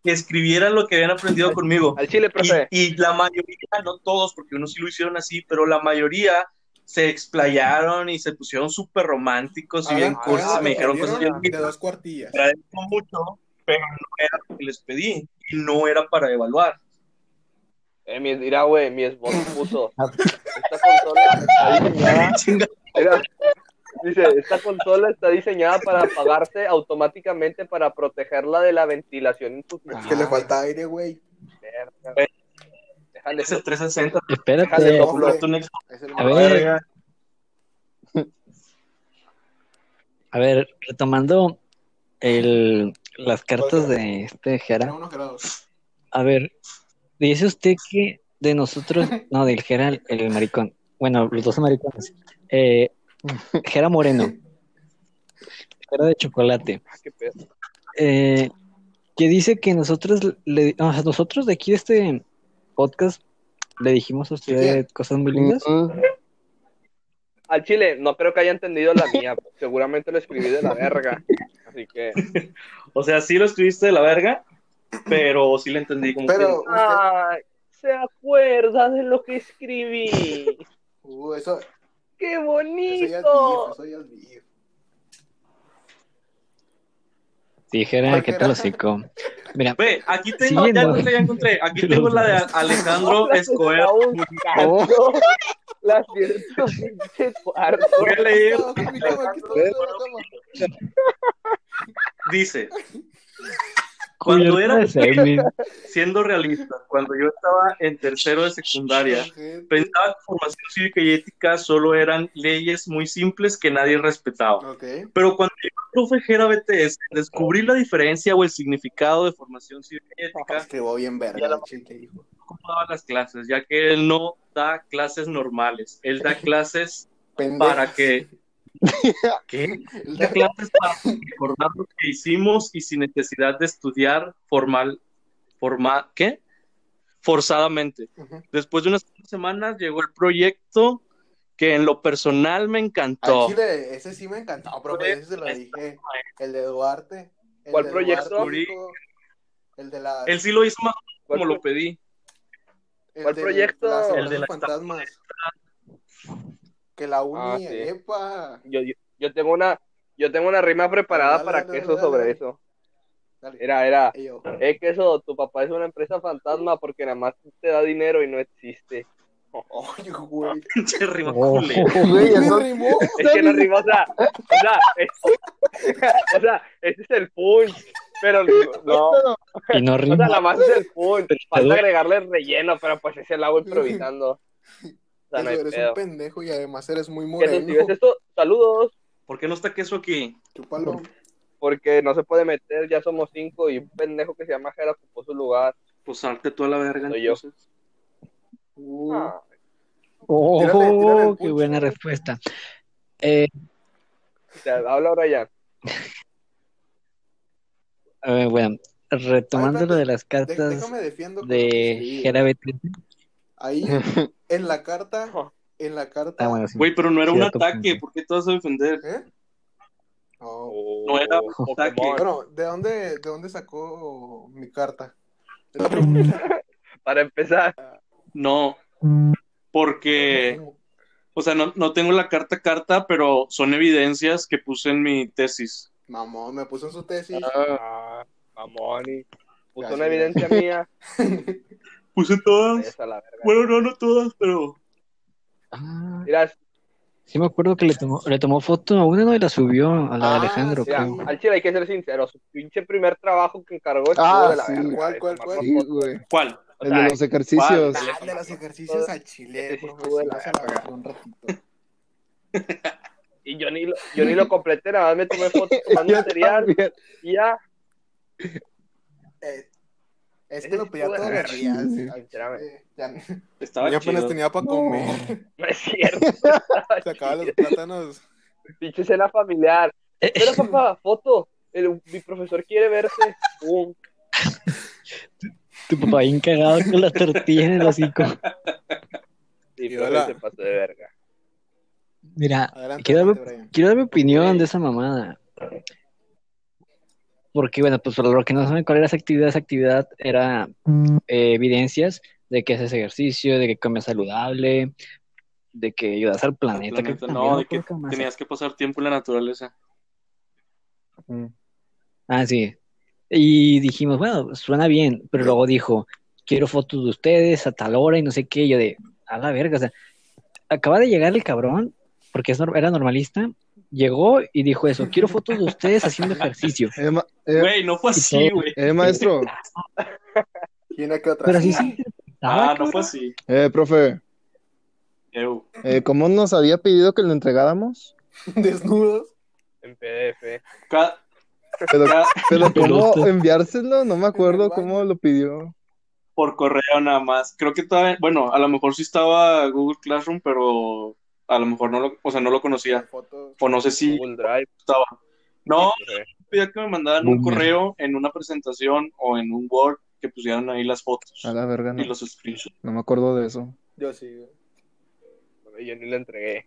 Speaker 3: que escribieran lo que habían aprendido conmigo.
Speaker 5: Al chile, profe.
Speaker 3: Y, y la mayoría, no todos, porque unos sí lo hicieron así, pero la mayoría se explayaron y se pusieron súper románticos y bien
Speaker 6: Hagan-
Speaker 3: cursis,
Speaker 6: hagan
Speaker 3: me dijeron cosas bien
Speaker 6: de dos cuartillas.
Speaker 3: agradezco mucho, pero no era lo que les pedí y no era para evaluar.
Speaker 5: Eh, mi, mira, güey, mi esposo puso. Esta consola está diseñada. Mira, dice, esta consola está diseñada para apagarse automáticamente para protegerla de la ventilación
Speaker 6: Es
Speaker 5: insuficiente.
Speaker 6: que le falta aire, güey.
Speaker 5: Déjale
Speaker 3: Es el 360.
Speaker 5: Déjale,
Speaker 1: Espérate. A ver. A ver, retomando el, las cartas de este
Speaker 6: grados.
Speaker 1: A ver, dice usted que de nosotros, no, del Jera, el, maricón. Bueno, los dos maricones. Eh, Jera Moreno. Jera de chocolate.
Speaker 5: Ah, qué pedo.
Speaker 1: Eh, que dice que nosotros, le, o sea, nosotros de aquí de este podcast le dijimos a usted cosas muy lindas.
Speaker 5: Al chile, no creo que haya entendido la mía. Seguramente lo escribí de la verga. Así que.
Speaker 3: O sea, sí lo escribiste de la verga, pero sí le entendí como
Speaker 6: Pero, usted,
Speaker 5: Ay, se acuerda de lo que escribí.
Speaker 6: uh, eso,
Speaker 5: ¡Qué
Speaker 6: eso ya es
Speaker 5: bonito!
Speaker 6: beef, eso ya es beef.
Speaker 1: Sí, Jera,
Speaker 6: ¿Cuál
Speaker 1: ¿qué tal hocico? Mira,
Speaker 3: que... Ve, aquí tengo, ya encontré, ya encontré. Aquí tengo la de Alejandro Escobar.
Speaker 5: Buscando Las cuartos.
Speaker 3: Voy a leer. Dice, cuando era siendo realista, cuando yo estaba en tercero de secundaria, pensaba que formación cívica y ética solo eran leyes muy simples que nadie respetaba. Pero cuando yo profe Jera BTS, descubrí la diferencia o el significado de formación cívica y ética,
Speaker 6: Escribió bien
Speaker 3: Ya
Speaker 6: verga,
Speaker 3: la- las clases, ya que él no da clases normales, él da clases para que... ¿Qué? Da clases para recordar lo que hicimos y sin necesidad de estudiar formal, forma, ¿qué? Forzadamente. Después de unas semanas llegó el proyecto que en lo personal me encantó.
Speaker 6: chile, ese sí me encantó, profe, ese se lo dije. El de Duarte. El
Speaker 5: ¿Cuál
Speaker 6: de
Speaker 5: proyecto?
Speaker 6: Duarte. El de la.
Speaker 3: Él sí lo hizo más
Speaker 5: ¿Cuál
Speaker 3: como lo pedí.
Speaker 6: el
Speaker 5: cuál proyecto?
Speaker 6: las
Speaker 3: El de la
Speaker 6: fantasmas. Que la uni,
Speaker 5: Ah, sí.
Speaker 6: epa.
Speaker 5: Yo, yo, yo tengo una, yo tengo una rima preparada
Speaker 6: Dale,
Speaker 5: para
Speaker 6: dale,
Speaker 5: queso
Speaker 6: dale,
Speaker 5: sobre
Speaker 6: dale.
Speaker 5: eso.
Speaker 6: Dale.
Speaker 5: Era, era,
Speaker 6: yo,
Speaker 5: eh, queso, tu papá es una empresa fantasma porque nada más te da dinero y no existe.
Speaker 6: Oye, güey.
Speaker 3: Pinche rima
Speaker 1: Oh.
Speaker 7: Güey, eso-
Speaker 6: rimó.
Speaker 5: Es que no rima, o sea, o sea, es- o sea, ese es el punch, pero no, o
Speaker 1: Y no
Speaker 5: sea,
Speaker 1: rima.
Speaker 5: nada más es el punch, falta agregarle relleno, pero pues ese lo hago improvisando. No
Speaker 6: eres
Speaker 5: pedo.
Speaker 6: un pendejo y además eres muy
Speaker 5: Queso, si ves
Speaker 6: moreno.
Speaker 5: esto, saludos,
Speaker 3: ¿Por qué no está queso aquí?
Speaker 6: Chúpalo.
Speaker 5: porque no se puede meter, ya somos cinco y un pendejo que se llama Jera ocupó su lugar.
Speaker 3: Pues salte toda la verga
Speaker 5: Soy yo.
Speaker 6: Uh,
Speaker 5: Ah,
Speaker 1: Oh,
Speaker 6: Tírale, tírale el
Speaker 1: qué buena respuesta. Eh,
Speaker 5: habla ahora ya.
Speaker 1: eh, bueno, retomando lo de las cartas
Speaker 6: déjame defiendo con lo que
Speaker 1: de. Jera BTS.
Speaker 6: Ahí, en la carta, en la carta.
Speaker 1: Ah, bueno, sí.
Speaker 3: Güey, pero no era
Speaker 1: Sí,
Speaker 3: un ataque.
Speaker 1: punto.
Speaker 3: ¿Por qué te vas a defender?
Speaker 6: ¿Eh? Oh.
Speaker 3: No era
Speaker 5: Pokémon.
Speaker 3: ataque.
Speaker 6: Bueno, ¿de dónde, ¿de dónde sacó mi carta?
Speaker 5: Para empezar,
Speaker 3: No. Porque, o sea, no, no tengo la carta carta, pero son evidencias que puse en mi tesis.
Speaker 6: Mamón, me puso en su tesis.
Speaker 5: ah, mamón, y puso
Speaker 6: Gracias.
Speaker 5: una evidencia mía.
Speaker 3: Puse todas. Bueno, no, no todas, pero.
Speaker 1: Ah,
Speaker 5: Mira,
Speaker 1: sí me acuerdo que le tomó, le tomó foto a una ¿no? y la subió a la de
Speaker 6: Ah,
Speaker 1: Alejandro,
Speaker 6: sí.
Speaker 1: creo.
Speaker 5: al chile hay que ser sincero, su pinche primer trabajo que encargó
Speaker 7: Ah,
Speaker 5: de la
Speaker 7: sí.
Speaker 5: verga.
Speaker 6: ¿Cuál, cuál, cuál?
Speaker 7: Sí,
Speaker 5: fotos.
Speaker 7: güey.
Speaker 3: ¿Cuál?
Speaker 5: O
Speaker 7: El
Speaker 5: sea,
Speaker 7: de los ejercicios.
Speaker 6: Ah, de los ejercicios al chile,
Speaker 5: la verga.
Speaker 6: un ratito.
Speaker 5: Y yo ni, lo, yo ni lo completé, nada más me tomé fotos tomando material
Speaker 7: también.
Speaker 5: y ya.
Speaker 6: Eh, es que lo pedía todos los días.
Speaker 3: Estaba
Speaker 6: ya apenas tenía para comer.
Speaker 5: No es cierto.
Speaker 6: Sacaba los plátanos.
Speaker 5: Pinche cena familiar. Espera, papá, foto. El- mi profesor quiere verte. Pum.
Speaker 1: Tu papá bien cagado con la tortilla en el hocico.
Speaker 5: Sí,
Speaker 6: hola.
Speaker 5: se pasó de verga.
Speaker 1: Mira,
Speaker 6: Adelante,
Speaker 1: quiero, dar mi opinión de esa mamada. Porque, bueno, pues para los que no saben cuál era esa actividad, esa actividad era eh, evidencias de que haces ejercicio, de que comes saludable, de que ayudas al planeta. creo
Speaker 3: Planeta,
Speaker 1: que
Speaker 3: no, de que tenías que pasar tiempo en la naturaleza.
Speaker 1: Ah, sí. Y dijimos, bueno, suena bien, pero luego dijo, quiero fotos de ustedes a tal hora y no sé qué. Y yo de, a la verga, o sea, acaba de llegar el cabrón, porque es era normalista, llegó y dijo eso, quiero fotos de ustedes haciendo ejercicio.
Speaker 7: Eh,
Speaker 3: Güey, no fue así, güey.
Speaker 7: eh, maestro,
Speaker 6: ¿Tiene que otra?
Speaker 1: Pero así se interpretaba,
Speaker 3: Ah, no fue así.
Speaker 7: eh, profe,
Speaker 3: Eu.
Speaker 7: eh, ¿cómo nos había pedido que lo entregáramos?
Speaker 6: Desnudos.
Speaker 5: En PDF.
Speaker 3: Ca-
Speaker 7: Pero, pero ¿cómo enviárselo? No me acuerdo cómo lo pidió.
Speaker 3: por correo nada más. Creo que todavía, bueno, a lo mejor sí estaba Google Classroom, pero a lo mejor no lo, o sea, no lo conocía.
Speaker 6: Fotos.
Speaker 3: O no sé si estaba. No, pedía que me mandaran un correo en una presentación o en un Word que pusieran ahí las fotos
Speaker 4: A la verga, no,
Speaker 3: y los screenshots.
Speaker 4: no me acuerdo de eso.
Speaker 6: Yo sí, güey.
Speaker 5: bueno, yo ni le entregué.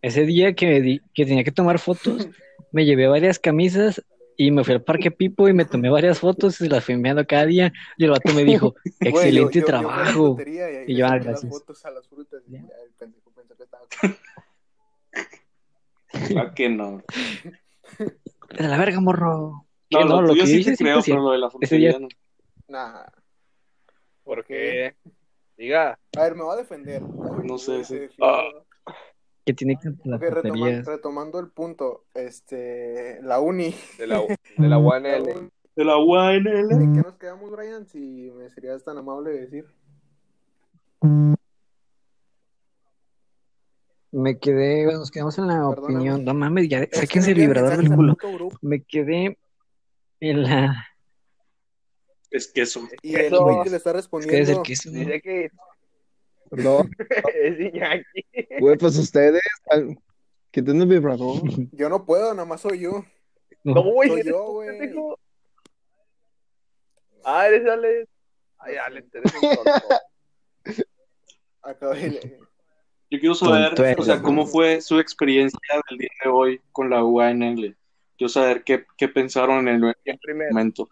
Speaker 1: Ese día que, me di- que tenía que tomar fotos, me llevé varias camisas y me fui al Parque Pipo y me tomé varias fotos y las fui enviando cada día. Y el vato me dijo, excelente
Speaker 6: yo- yo a
Speaker 1: trabajo.
Speaker 6: y, ahí
Speaker 1: Y
Speaker 6: le
Speaker 1: yo, ah,
Speaker 6: saqué las
Speaker 1: gracias.
Speaker 6: fotos a las frutas y ya el pendejo pensó que estaba
Speaker 3: Claro que no.
Speaker 1: De la verga, morro.
Speaker 3: No,
Speaker 1: ¿Qué?
Speaker 3: lo
Speaker 1: lo que
Speaker 3: sí
Speaker 1: dices
Speaker 3: te creo,
Speaker 1: cierto.
Speaker 3: pero lo de la frutería no.
Speaker 6: Nah.
Speaker 5: ¿Por qué? Diga.
Speaker 6: A ver, me va a defender.
Speaker 3: No sé, sí. Ah.
Speaker 1: Que tiene que las
Speaker 6: Ok, retoma-
Speaker 1: tonterías.
Speaker 6: retomando el punto, este, la uni.
Speaker 5: De la, de la UNL.
Speaker 3: De la UNL.
Speaker 6: ¿En qué nos quedamos, Brian? Si me serías tan amable de decir.
Speaker 1: Me quedé, nos quedamos en la
Speaker 6: Perdóname.
Speaker 1: opinión. No mames, ya,
Speaker 6: Es que
Speaker 1: sáquense el vibrador del culo. Me quedé en la.
Speaker 3: Es que eso.
Speaker 6: Y el güey que le está
Speaker 1: Es que
Speaker 6: respondiendo.
Speaker 1: que eso. ¿no?
Speaker 5: Dice que
Speaker 4: No,
Speaker 5: es Iñaki.
Speaker 4: güey, pues ustedes, al- quiten el vibrador.
Speaker 6: Yo no puedo, nada más soy yo.
Speaker 5: No, güey.
Speaker 6: Soy yo, güey.
Speaker 5: Ah, eres Alex. Ay, Alex, eres un.
Speaker 6: Acabé.
Speaker 3: Yo quiero saber, o sea, cómo fue su experiencia del día de hoy con la UNL. Quiero saber qué, qué pensaron en el
Speaker 5: ¿Quién primero?
Speaker 3: momento,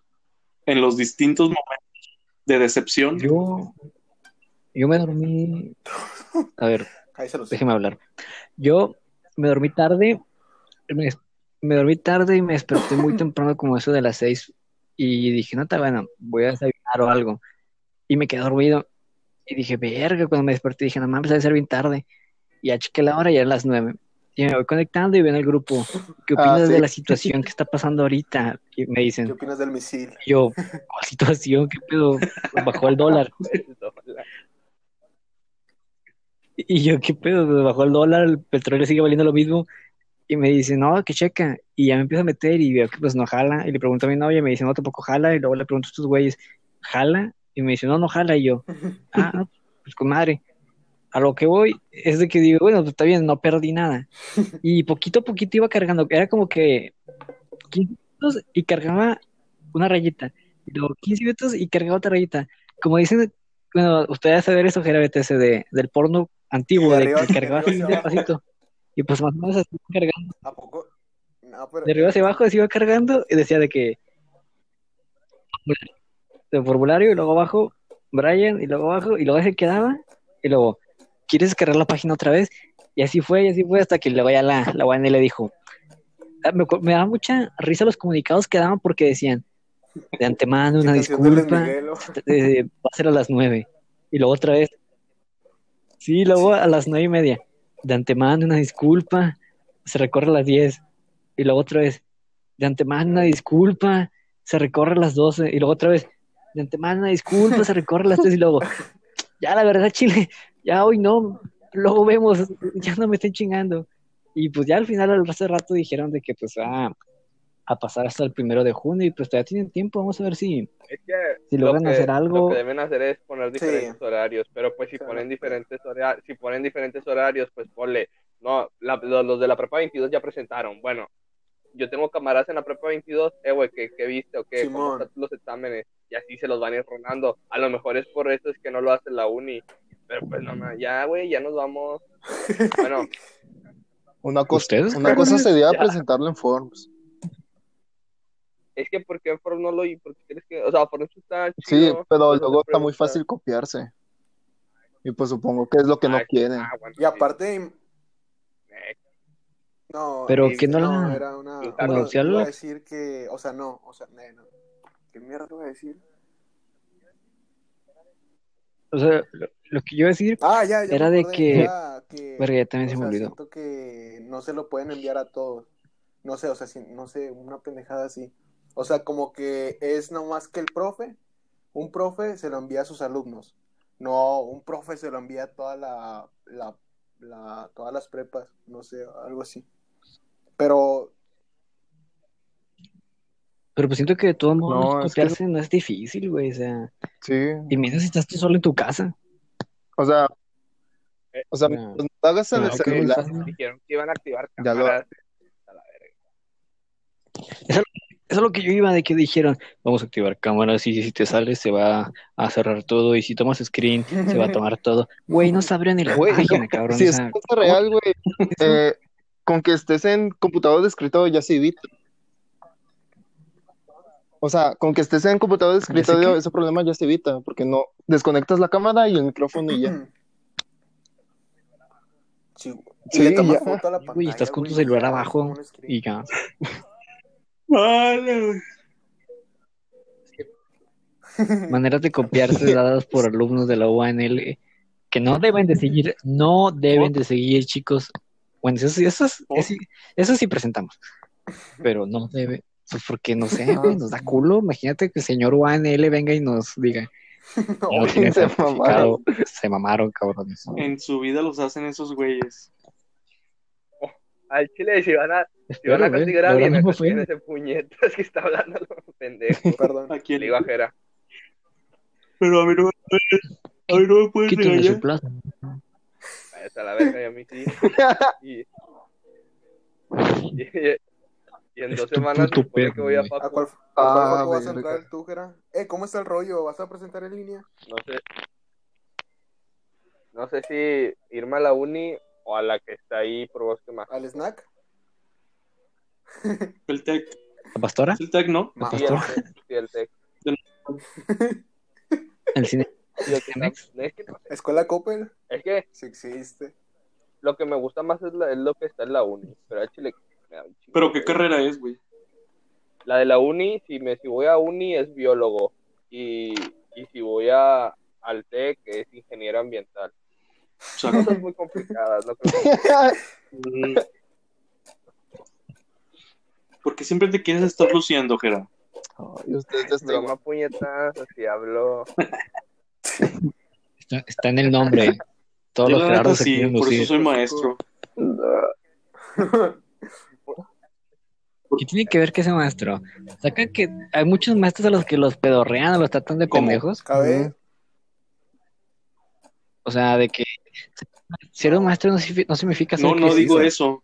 Speaker 3: en los distintos momentos de decepción.
Speaker 1: Yo. Yo me dormí. A ver, déjeme hablar. Yo me dormí tarde. Me, me dormí tarde y me desperté muy temprano, como eso de las seis. Y dije, no, está bueno, voy a desayunar o algo. Y me quedé dormido. Y dije, verga, cuando me desperté dije, no mames, debe ser bien tarde. Y ya chequé la hora y eran las nueve. Y me voy conectando y veo en el grupo, ¿qué
Speaker 6: Ah,
Speaker 1: opinas
Speaker 6: sí.
Speaker 1: de la situación que está pasando ahorita? Y me
Speaker 6: ¿Qué
Speaker 1: dicen,
Speaker 6: opinas del misil?
Speaker 1: y yo, ¿cuál situación? ¿Qué pedo? Bajó el dólar. Y yo, ¿qué pedo? Bajó el dólar, el petróleo sigue valiendo lo mismo. Y me dice, no, que checa. Y ya me empiezo a meter y veo que pues no jala. Y le pregunto a mi novia y me dice, no, tampoco jala. Y luego le pregunto a estos güeyes, ¿jala? Y me dice, no, no jala. Y yo, ah, pues con madre. A lo que voy es de que digo, bueno, pues está bien, no perdí nada. Y poquito a poquito iba cargando. Era como que 15 minutos y cargaba una rayita. Y luego 15 minutos y cargaba otra rayita. Como dicen, bueno, ustedes saber eso, Jera BTS, de, del porno antiguo,
Speaker 6: De
Speaker 1: de, cargaba así despacito. Y pues más o menos así cargando.
Speaker 6: ¿A poco? No, pero...
Speaker 1: De arriba hacia abajo así iba cargando y decía de que de formulario y luego abajo Brian y luego abajo y luego se quedaba y luego ¿quieres descargar la página otra vez? Y así fue, y así fue hasta que luego ya la, la UNL le dijo Ah, me, me daba mucha risa los comunicados que daban porque decían de antemano una disculpa
Speaker 6: ¿o?
Speaker 1: eh, va a ser a las nueve. Y luego otra vez. Sí, luego a las nueve y media. De antemano, una disculpa. Se recorre a las diez. Y luego otra vez. De antemano, una disculpa. Se recorre a las doce. Y luego otra vez. De antemano, una disculpa. Se recorre a las tres. Y luego. Ya, la verdad, Chile. Ya hoy no. Luego vemos. Ya no me estén chingando. Y pues ya al final, al rato, dijeron de que pues va a pasar hasta el primero de junio. Y pues todavía tienen tiempo. Vamos a ver si.
Speaker 5: Es que
Speaker 1: Si
Speaker 5: lo
Speaker 1: logran
Speaker 5: que-
Speaker 1: hacer algo-
Speaker 5: Lo que deben hacer es poner
Speaker 6: Sí.
Speaker 5: diferentes horarios, pero pues si ponen diferentes horarios, si ponen diferentes horarios, pues ponle, no, la- los, los de la prepa 22 ya presentaron, bueno, yo tengo camaradas en la prepa 22, eh, güey, ¿qué, qué viste o qué? ¿Cómo están los exámenes? Y así se los van a ir rondando. A lo mejor es por eso es que no lo hace la uni, pero pues no, no, ya, güey, ya nos vamos. Bueno,
Speaker 4: Una cosa,
Speaker 1: ¿Ustedes?
Speaker 4: una cosa sería
Speaker 5: Ya.
Speaker 4: presentarlo en Forms.
Speaker 5: Es que ¿por qué Form no lo y por qué crees que, o sea, Form está
Speaker 4: Sí, pero luego está muy fácil copiarse. Y pues supongo que es lo que no
Speaker 5: Ah,
Speaker 4: quieren.
Speaker 5: ah, bueno,
Speaker 6: Y aparte,
Speaker 5: Eh,
Speaker 6: no,
Speaker 1: Pero que no
Speaker 6: no,
Speaker 1: la-
Speaker 6: era una...
Speaker 5: no,
Speaker 6: bueno,
Speaker 1: si
Speaker 6: iba a decir que, o sea, no, o sea, no, no. ¿Qué mierda iba a decir?
Speaker 1: O sea, lo, lo que yo iba a decir.
Speaker 6: Ah, ya, ya
Speaker 1: Era de que-
Speaker 6: que,
Speaker 1: Verga, ya también
Speaker 6: o
Speaker 1: se me olvidó.
Speaker 6: siento que no se lo pueden enviar a todos. No sé, o sea, si- no sé, una pendejada así. O sea, como que es nomás que el profe, un profe se lo envía a sus alumnos. No, un profe se lo envía a toda la, la, la- todas las prepas, no sé, algo así. Pero
Speaker 1: Pero pues siento que de todos modos
Speaker 7: No, es que-
Speaker 1: no es difícil, güey. O sea,
Speaker 7: Sí.
Speaker 1: y si estás tú solo en tu casa.
Speaker 7: O sea, o sea,
Speaker 1: No.
Speaker 7: mientras lo hagas en
Speaker 1: Ah,
Speaker 7: el celular.
Speaker 5: Dijeron que iban a activar
Speaker 7: Ya lo-
Speaker 5: cámaras. A la verga.
Speaker 1: Eso es lo que yo iba de que dijeron, vamos a activar cámaras y si te sales se va a cerrar todo y si tomas screen se va a tomar todo. Güey, no sabrían ni la
Speaker 7: Güey,
Speaker 1: página, cabrón.
Speaker 7: Si es cosa real, güey, eh, con que estés en computador de escritorio ya se evita. O sea, con que estés en computador de escritorio, ese problema ya se evita, porque no desconectas la cámara y el micrófono y ya.
Speaker 6: Sí, güey.
Speaker 7: Sí,
Speaker 6: y le tomas
Speaker 7: ya.
Speaker 6: foto a la
Speaker 1: Sí,
Speaker 6: pantalla,
Speaker 1: güey, estás con tu celular abajo y ya.
Speaker 3: Vale.
Speaker 1: Maneras de copiarse dadas por alumnos de la UANL que no deben de seguir, no deben de seguir, chicos. Bueno, eso, sí- eso, es- eso, sí- eso sí presentamos, pero no debe, pues porque no sé, güey, nos da culo. Imagínate que el señor UANL venga y nos diga,
Speaker 6: No,
Speaker 7: se
Speaker 1: mamaron, cabrones.
Speaker 3: En su vida los hacen esos güeyes.
Speaker 5: Al chile, si van a, si van a castigar a alguien,
Speaker 1: ofende.
Speaker 5: ese puñetas que está hablando pendejo.
Speaker 6: Perdón.
Speaker 3: ¿A quién?
Speaker 5: Le digo a Jera.
Speaker 3: Pero a mí no me, a mí no me puedes regañar.
Speaker 1: su plaza.
Speaker 5: Váyase a la verga y a mí sí. Y, y, y en dos
Speaker 1: Tu
Speaker 5: semanas se supone que voy a
Speaker 1: güey.
Speaker 6: ¿A
Speaker 5: Paco.
Speaker 6: cuál, a cuál
Speaker 7: Ah,
Speaker 6: vas a entrar tú, Jera? Eh, ¿cómo está el rollo? ¿Vas a presentar en línea?
Speaker 5: No sé. No sé si irme a la uni o a la que está ahí por Bosque Más.
Speaker 6: ¿Al snack?
Speaker 3: El tech.
Speaker 1: ¿La pastora?
Speaker 3: El tech, ¿no?
Speaker 5: Sí, el Tec, sí, el Tec.
Speaker 1: ¿El cine?
Speaker 5: Sí, el Tec. Es que, no sé,
Speaker 6: ¿Escuela Coppel?
Speaker 5: es que
Speaker 6: Sí existe.
Speaker 5: lo que me gusta más es, la- es lo que está en la uni. Pero al chile me da un chingo
Speaker 3: Pero qué carrera es, güey.
Speaker 5: La de la uni, si me si voy a uni es biólogo. Y, y si voy a al TEC es ingeniero ambiental.
Speaker 3: O sea,
Speaker 5: Cosas muy complicadas, no creo que-
Speaker 3: mm. porque siempre te quieres estar luciendo, Jera.
Speaker 7: Ay, ustedes ya están
Speaker 5: broma puñetas, así hablo.
Speaker 1: Está, está en el nombre. Todos
Speaker 3: Yo
Speaker 1: los Gerardos
Speaker 3: sí, por eso soy maestro.
Speaker 1: ¿Qué tiene que ver que ese maestro? Sacan que hay muchos maestros a los que los pedorrean o los tratan de
Speaker 3: ¿Cómo?
Speaker 1: pendejos. O sea, de que ser un maestro no, signifi- no significa ser
Speaker 3: No, no digo eso.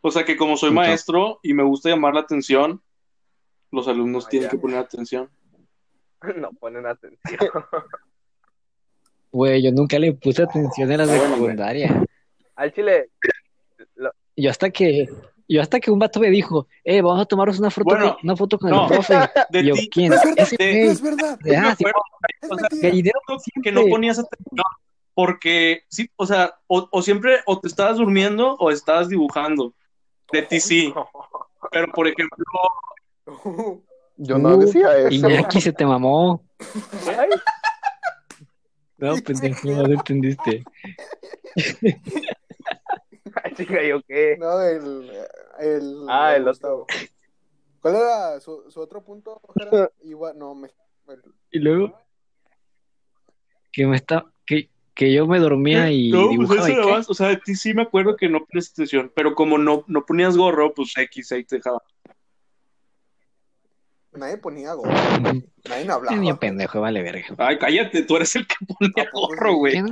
Speaker 3: O sea que como soy
Speaker 1: Entonces-
Speaker 3: maestro y me gusta llamar la atención, los alumnos
Speaker 5: Ah,
Speaker 3: tienen
Speaker 5: ya.
Speaker 3: que poner atención.
Speaker 5: No ponen atención.
Speaker 1: Güey, yo nunca le puse atención en la
Speaker 3: güey.
Speaker 1: secundaria.
Speaker 5: Al chile, lo-
Speaker 1: Yo hasta que, yo hasta que un vato me dijo, eh, vamos a tomarnos una foto,
Speaker 3: Bueno,
Speaker 1: con, una foto con
Speaker 3: no.
Speaker 1: el profe.
Speaker 3: De
Speaker 1: Y yo,
Speaker 3: ti,
Speaker 1: ¿quién?
Speaker 6: No es verdad,
Speaker 3: de-
Speaker 1: güey.
Speaker 6: no es verdad.
Speaker 1: De, ah, sí,
Speaker 3: o sea, que no ponías atención porque sí, o sea, o, o siempre o te estabas durmiendo o estabas dibujando. De ti sí, pero por ejemplo,
Speaker 7: Yo no
Speaker 1: Uh,
Speaker 7: decía eso.
Speaker 1: Iñaki se te mamó.
Speaker 5: Ay,
Speaker 1: No, pendejo, no lo entendiste.
Speaker 5: chica, ¿yo qué?
Speaker 6: No, el. el
Speaker 5: Ah, el
Speaker 6: Gustavo. ¿Cuál era su, su otro punto? Igual, no, me. el-
Speaker 1: Y luego, que me está, que, que yo me dormía y
Speaker 3: no, pues
Speaker 1: dibujaba.
Speaker 3: eso
Speaker 1: ¿y
Speaker 3: era
Speaker 1: qué?
Speaker 3: más, o sea, de ti sí me acuerdo que no ponías atención, pero como no, no ponías gorro, pues X ahí te dejaba.
Speaker 6: Nadie ponía gorro. Nadie me hablaba.
Speaker 1: Niño pendejo, vale verga.
Speaker 3: Ay, cállate, tú eres el que ponía gorro, güey.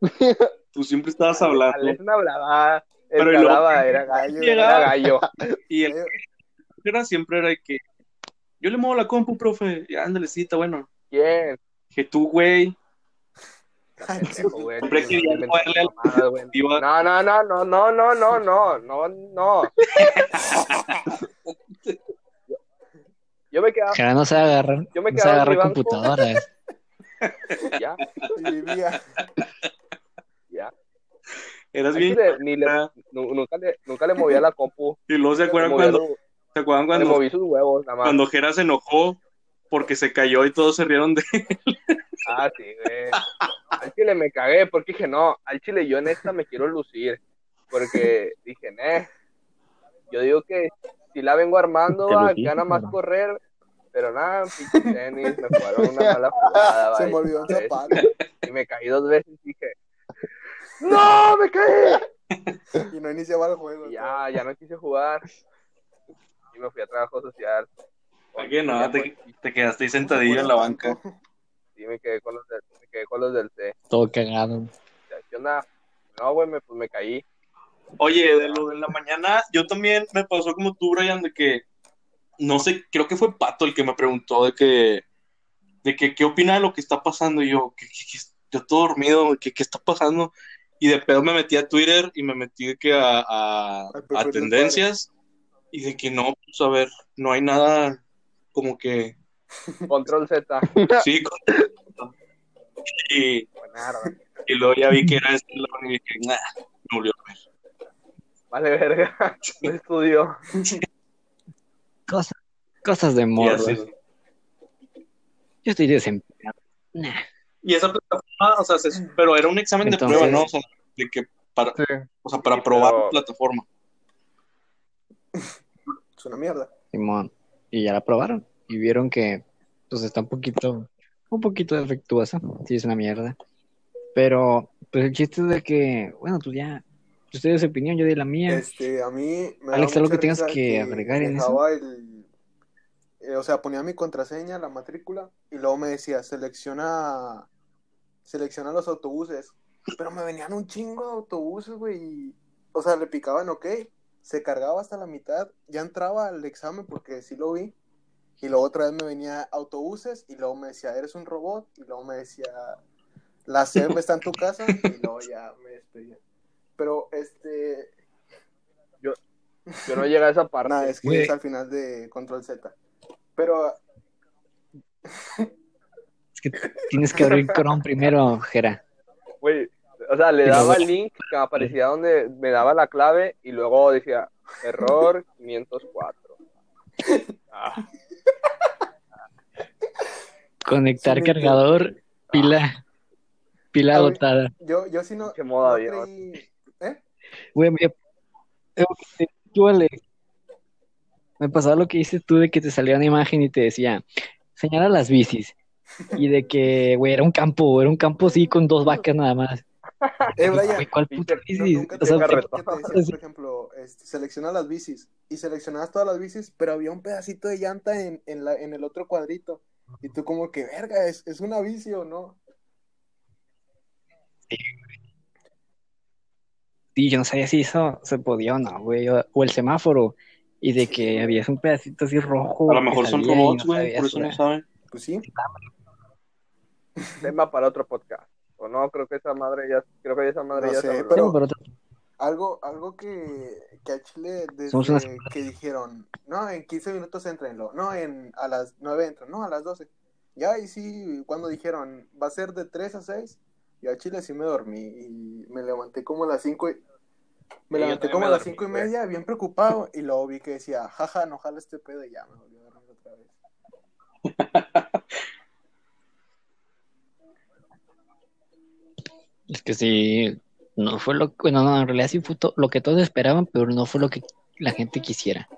Speaker 3: Tú siempre estabas hablando.
Speaker 5: Alex no hablaba.
Speaker 3: Pero
Speaker 5: que
Speaker 3: luego-
Speaker 5: hablaba era gallo.
Speaker 3: Llegaba.
Speaker 5: Era gallo.
Speaker 3: Y el que era siempre era de que yo le muevo la compu, profe. Y ándale, sí, está bueno.
Speaker 5: ¿Quién?
Speaker 3: Que tú, güey,
Speaker 5: No, no, no, no, no, no, no, no, no, no. Yo, me quedaba,
Speaker 1: Jara no se agarrar,
Speaker 5: Yo me
Speaker 1: no se
Speaker 5: quedaba en
Speaker 1: agarra
Speaker 5: mi banco.
Speaker 1: computadoras.
Speaker 5: ya,
Speaker 6: y vivía.
Speaker 3: Eras bien.
Speaker 5: ni le,
Speaker 3: Ah,
Speaker 5: nunca, le, nunca le movía la compu.
Speaker 3: Y luego se
Speaker 5: Le
Speaker 3: acuerdan cuando,
Speaker 5: su-
Speaker 3: se acuerdan
Speaker 5: le
Speaker 3: cuando,
Speaker 5: moví sus huevos, nada más.
Speaker 3: cuando Jera se enojó porque se cayó y todos se rieron de
Speaker 5: Ah, sí, güey. Al chile me cagué porque dije, no, al chile yo en esta me quiero lucir. Porque dije, eh, yo digo que si la vengo armando, va,
Speaker 1: luciste,
Speaker 5: gana más correr. Pero nada, pinche tenis, me jugaron una mala jugada.
Speaker 6: Se me olvidó.
Speaker 5: Y me caí dos veces y dije, ¡No, me caí!
Speaker 6: Y no iniciaba el juego.
Speaker 5: Ya, ya no quise jugar. y me fui a trabajo social.
Speaker 3: Oye, no, te, te quedaste ahí sentadillo en la banca.
Speaker 5: Sí, me quedé con los del, me quedé con los del C.
Speaker 1: Todo cagado.
Speaker 5: ¿Qué onda? No, güey, me, pues me caí.
Speaker 3: Oye, de lo de la mañana, yo también me pasó como tú, Brian, de que, no sé, creo que fue Pato el que me preguntó de que, de que, ¿qué opina de lo que está pasando? Y yo, ¿qué, qué- qué- yo todo dormido, ¿qué, qué está pasando? Y de pedo me metí a Twitter y me metí de que a, a, tendencias y de que no, pues a ver, no hay nada como que,
Speaker 5: Control Z.
Speaker 3: sí, con- y,
Speaker 5: Buenarda.
Speaker 3: y luego ya vi que era este y dije, nah, me volvió a ver.
Speaker 5: Vale, verga. No estudió.
Speaker 1: Cosas, cosas de
Speaker 3: Y
Speaker 1: morro. Yo estoy desempleado. Nah.
Speaker 3: Y esa plataforma, o sea, se- pero era un examen
Speaker 1: Entonces-
Speaker 3: de prueba, ¿no? O sea, de que para,
Speaker 7: Sí.
Speaker 3: o sea, para
Speaker 5: Sí,
Speaker 3: probar
Speaker 5: pero-
Speaker 3: la plataforma.
Speaker 6: Es una mierda.
Speaker 1: Simón. Y ya la probaron. Y vieron que pues está un poquito, un poquito defectuosa. Sí, es una mierda. Pero, pues el chiste es de que, bueno, pues ya, usted dio su opinión, yo di la mía.
Speaker 6: Este, a mí me
Speaker 1: Alex, ¿algo que tengas que agregar en eso?
Speaker 6: el- eh, o sea, ponía mi contraseña, la matrícula, y luego me decía, selecciona, selecciona los autobuses. Pero me venían un chingo de autobuses, güey, y, o sea, le picaban OK, se cargaba hasta la mitad, ya entraba al examen porque sí lo vi, y luego otra vez me venía autobuses, y luego me decía, eres un robot, y luego me decía, la SEP está en tu casa, y luego ya me despedía. Pero, este,
Speaker 5: Yo no llegué a esa parte.
Speaker 6: Nada, es que es al final de Control Z. Pero
Speaker 1: Es que tienes que abrir Chrome primero, Jera.
Speaker 5: Güey, o sea, le daba el link que aparecía donde me daba la clave y luego decía error 504. Ah,
Speaker 1: Conectar
Speaker 6: Sí,
Speaker 1: cargador, pila, pila
Speaker 6: Ah, güey.
Speaker 1: agotada.
Speaker 6: yo, yo sí no,
Speaker 5: Qué moda
Speaker 6: no creí. ¿Eh?
Speaker 1: Güey, me, tú, Alex, me pasaba lo que dices tú de que te salía una imagen y te decía, señala las bicis. Y de que, güey, era un campo, era un campo así con dos vacas nada más.
Speaker 6: Eh, Brian,
Speaker 1: Güey, ¿cuál puta
Speaker 6: ¿no-
Speaker 1: bici?
Speaker 6: nunca
Speaker 1: O
Speaker 6: te
Speaker 1: sea,
Speaker 6: te por ejemplo, este, selecciona las bicis y seleccionabas todas las bicis, pero había un pedacito de llanta en, en, la, en el otro cuadrito. Y tú como que, verga, ¿es, es una bici o no?
Speaker 1: Sí, yo no sabía si eso se podía o no, güey. O, o el semáforo. Y de que había un pedacito así rojo.
Speaker 3: A lo mejor son robots,
Speaker 1: no
Speaker 3: güey,
Speaker 1: sabías,
Speaker 3: por eso no saben.
Speaker 6: Pues sí.
Speaker 5: tema para otro podcast. O no, creo que esa madre ya, creo que esa madre
Speaker 6: No
Speaker 5: ya
Speaker 6: sé,
Speaker 5: se habló.
Speaker 6: pero-
Speaker 1: Pero otro-
Speaker 6: Algo, algo que, que a Chile
Speaker 1: Somos
Speaker 6: desde
Speaker 1: unas-
Speaker 6: que dijeron, no, en 15 minutos entrenlo, no, en, a las 9 entran, no, a las 12. Ya, y sí, cuando dijeron, va a ser de 3 a 6, yo a Chile sí me dormí y me levanté como a las 5 y... Me
Speaker 5: Sí,
Speaker 6: levanté como
Speaker 5: me
Speaker 6: a las 5 y media, bien preocupado, y luego vi que decía, jaja, no jala este pedo y ya me volví a dormir otra vez.
Speaker 1: Es que sí, no fue lo bueno, no, en realidad sí fue to- lo que todos esperaban, pero no fue lo que la gente quisiera.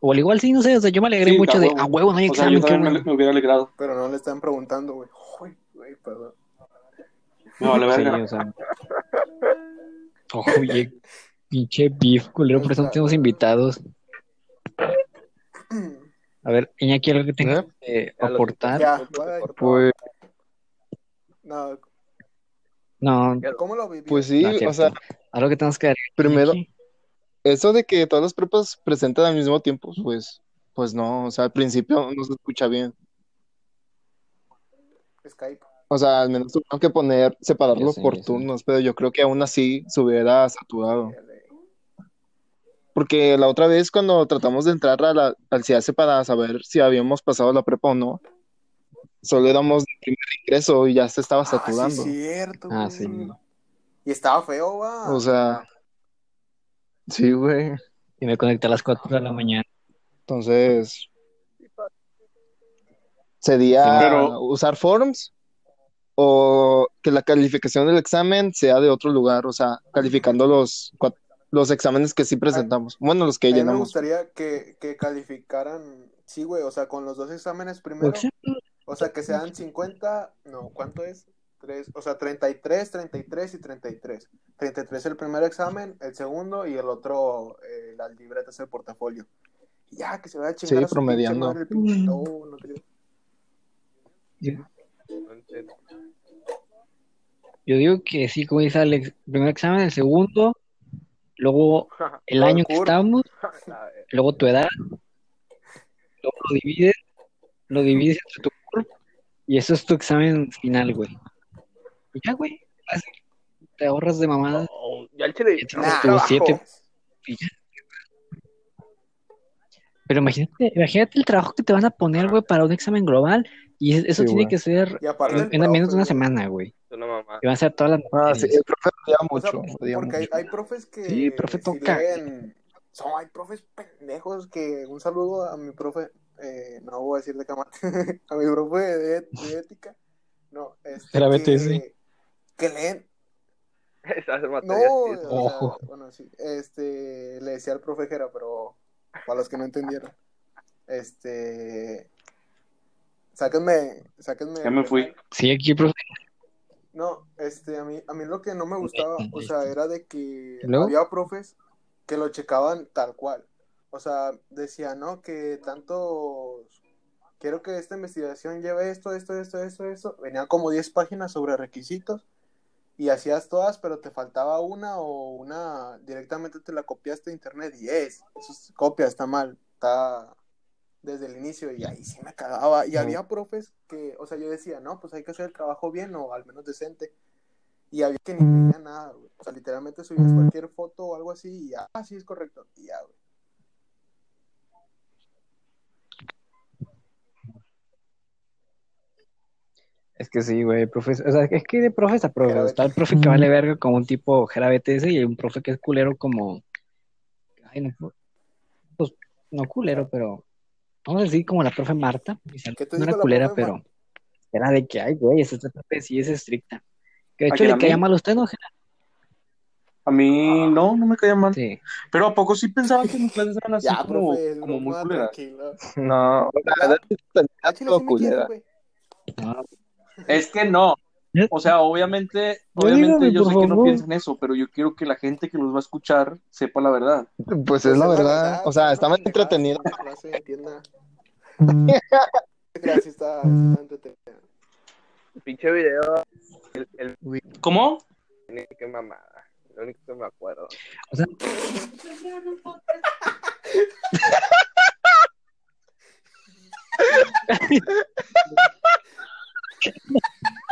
Speaker 1: O al igual sí, no sé, o sea, yo me alegré
Speaker 3: Sí,
Speaker 1: mucho de, a huevo, no hay
Speaker 3: O sea,
Speaker 1: examen,
Speaker 3: yo también me, hubiera alegrado.
Speaker 6: Pero no le están preguntando, güey. Uy, güey, perdón.
Speaker 3: Me vale
Speaker 1: Sí,
Speaker 3: verga.
Speaker 1: o sea. Oye, pinche beef, culero, por eso no tenemos invitados. A ver, Iñaki, algo que tengas que
Speaker 5: lo
Speaker 1: aportar.
Speaker 6: Ya.
Speaker 4: Pues,
Speaker 6: No,
Speaker 1: No,
Speaker 6: ¿Cómo lo viví?
Speaker 4: pues sí,
Speaker 1: no
Speaker 4: o sea,
Speaker 1: algo que tengas que agregar,
Speaker 4: primero,
Speaker 1: Iñaki.
Speaker 4: eso de que todas las prepas presentan al mismo tiempo, pues, pues no, o sea, al principio no se escucha bien.
Speaker 6: Skype.
Speaker 4: O sea, al menos tuvieron que poner, separarlo
Speaker 1: Ya sé,
Speaker 4: por turnos, pero yo creo que aún así se hubiera saturado. Porque la otra vez cuando tratamos de entrar a la, al CIACE para saber si habíamos pasado la prepa o no, solo éramos de primer ingreso y ya se estaba
Speaker 6: Ah, sí,
Speaker 4: saturando.
Speaker 6: cierto,
Speaker 1: Ah,
Speaker 6: güey.
Speaker 1: sí.
Speaker 6: Y estaba feo, va.
Speaker 4: O sea, sí, güey.
Speaker 1: Y me conecté a las 4 de la mañana.
Speaker 4: Entonces, sería
Speaker 3: Sí, pero-
Speaker 4: usar forms o que la calificación del examen sea de otro lugar, o sea, calificando los, los exámenes que sí presentamos. Bueno, los que
Speaker 6: a mí me
Speaker 4: llenamos.
Speaker 6: gustaría que, que calificaran, sí, güey, o sea, con los dos exámenes primero, o sea, que sean 50, no, ¿cuánto es? Tres, o sea, 33, 33 y 33. 33 el primer examen, el segundo y el otro, eh, las libretas, el portafolio. y ya, que se vaya a chingar
Speaker 4: Sí,
Speaker 6: a su
Speaker 4: promediando.
Speaker 6: pinche madre el pinche no, no creo.
Speaker 5: No
Speaker 1: Yo digo que sí, como dice Alex, primer examen, el segundo, luego el año que estamos, luego tu edad, luego lo divides, lo divides entre tu curso, y eso es tu examen final, güey. Y ya, güey, fácil. te ahorras de mamada.
Speaker 5: ya el chile.
Speaker 1: Ya siete. y ya. Pero imagínate, imagínate el trabajo que te van a poner, güey, para un examen global, y es- eso
Speaker 4: Sí,
Speaker 1: tiene
Speaker 4: güey.
Speaker 1: que ser
Speaker 6: aparte
Speaker 1: en, menos de una semana, güey.
Speaker 5: Es una mamá.
Speaker 1: Y van a ser todas las
Speaker 4: Ah, sí, el profe odia
Speaker 6: O sea,
Speaker 4: mucho, odia
Speaker 6: porque hay,
Speaker 4: mucho.
Speaker 6: hay profes que
Speaker 1: Sí, profe
Speaker 6: sí
Speaker 1: toca.
Speaker 6: leen- son, hay profes pendejos que un saludo a mi profe, eh, no voy a decir de cámara, a mi profe de, de ética, no, este,
Speaker 1: Era
Speaker 6: que,
Speaker 1: BTS.
Speaker 6: que leen, no, o
Speaker 5: sí,
Speaker 6: sea,
Speaker 1: Ojo.
Speaker 6: bueno, sí, este, le decía al profe Jera, pero para los que no entendieron, este, sáquenme, sáquenme.
Speaker 3: Ya me fui.
Speaker 1: Sí, aquí, profe.
Speaker 6: No, este, a mí, a mí lo que no me gustaba, o sea, era de que había profes que lo checaban tal cual. O sea, decían, ¿no? Que tantos, quiero que esta investigación lleve esto, esto, esto, esto, esto. Venían como 10 páginas sobre requisitos y hacías todas, pero te faltaba una o una directamente te la copiaste de internet y es, eso es copia, está mal, está desde el inicio y ahí sí me cagaba. Y había profes que, o sea, yo decía, no, pues hay que hacer el trabajo bien o al menos decente. Y había que ni veía nada, güey. O sea, literalmente subías cualquier foto o algo así y ya, ah, sí es correcto. Y ya, güey.
Speaker 1: Es que sí, güey, profe. O sea, es que de profes a profes. Está el profe que vale verga como un tipo Jera BTS y hay un profe que es culero como. Ay, no. Pues no culero, pero. Vamos a decir como la profe Marta. Dice,
Speaker 6: ¿Qué te
Speaker 1: No era culera,
Speaker 6: profe
Speaker 1: pero.
Speaker 6: Marta?
Speaker 1: Era de que, ay, güey, esta profe sí es estricta. Que de
Speaker 3: ¿A
Speaker 1: hecho le caía mal a usted, ¿no?
Speaker 3: A mí no, no me caía mal.
Speaker 1: Sí.
Speaker 3: Pero ¿a poco sí pensaba que mis clases eran así
Speaker 6: Ya,
Speaker 3: como,
Speaker 6: profe,
Speaker 3: como muy culeras?
Speaker 4: No, la verdad es que.
Speaker 1: No,
Speaker 3: Es que no. O sea, obviamente, obviamente
Speaker 1: dígame,
Speaker 3: yo sé que no
Speaker 1: favor.
Speaker 3: piensan eso, pero yo quiero que la gente que los va a escuchar sepa la verdad.
Speaker 4: Pues
Speaker 6: Pues
Speaker 4: es la verdad. O sea, está más
Speaker 6: clase, entienda. Gracias, está, está entretenido.
Speaker 5: Pinche video. El, el
Speaker 3: ¿Cómo?
Speaker 5: qué mamada. Lo único que me acuerdo.
Speaker 1: O sea,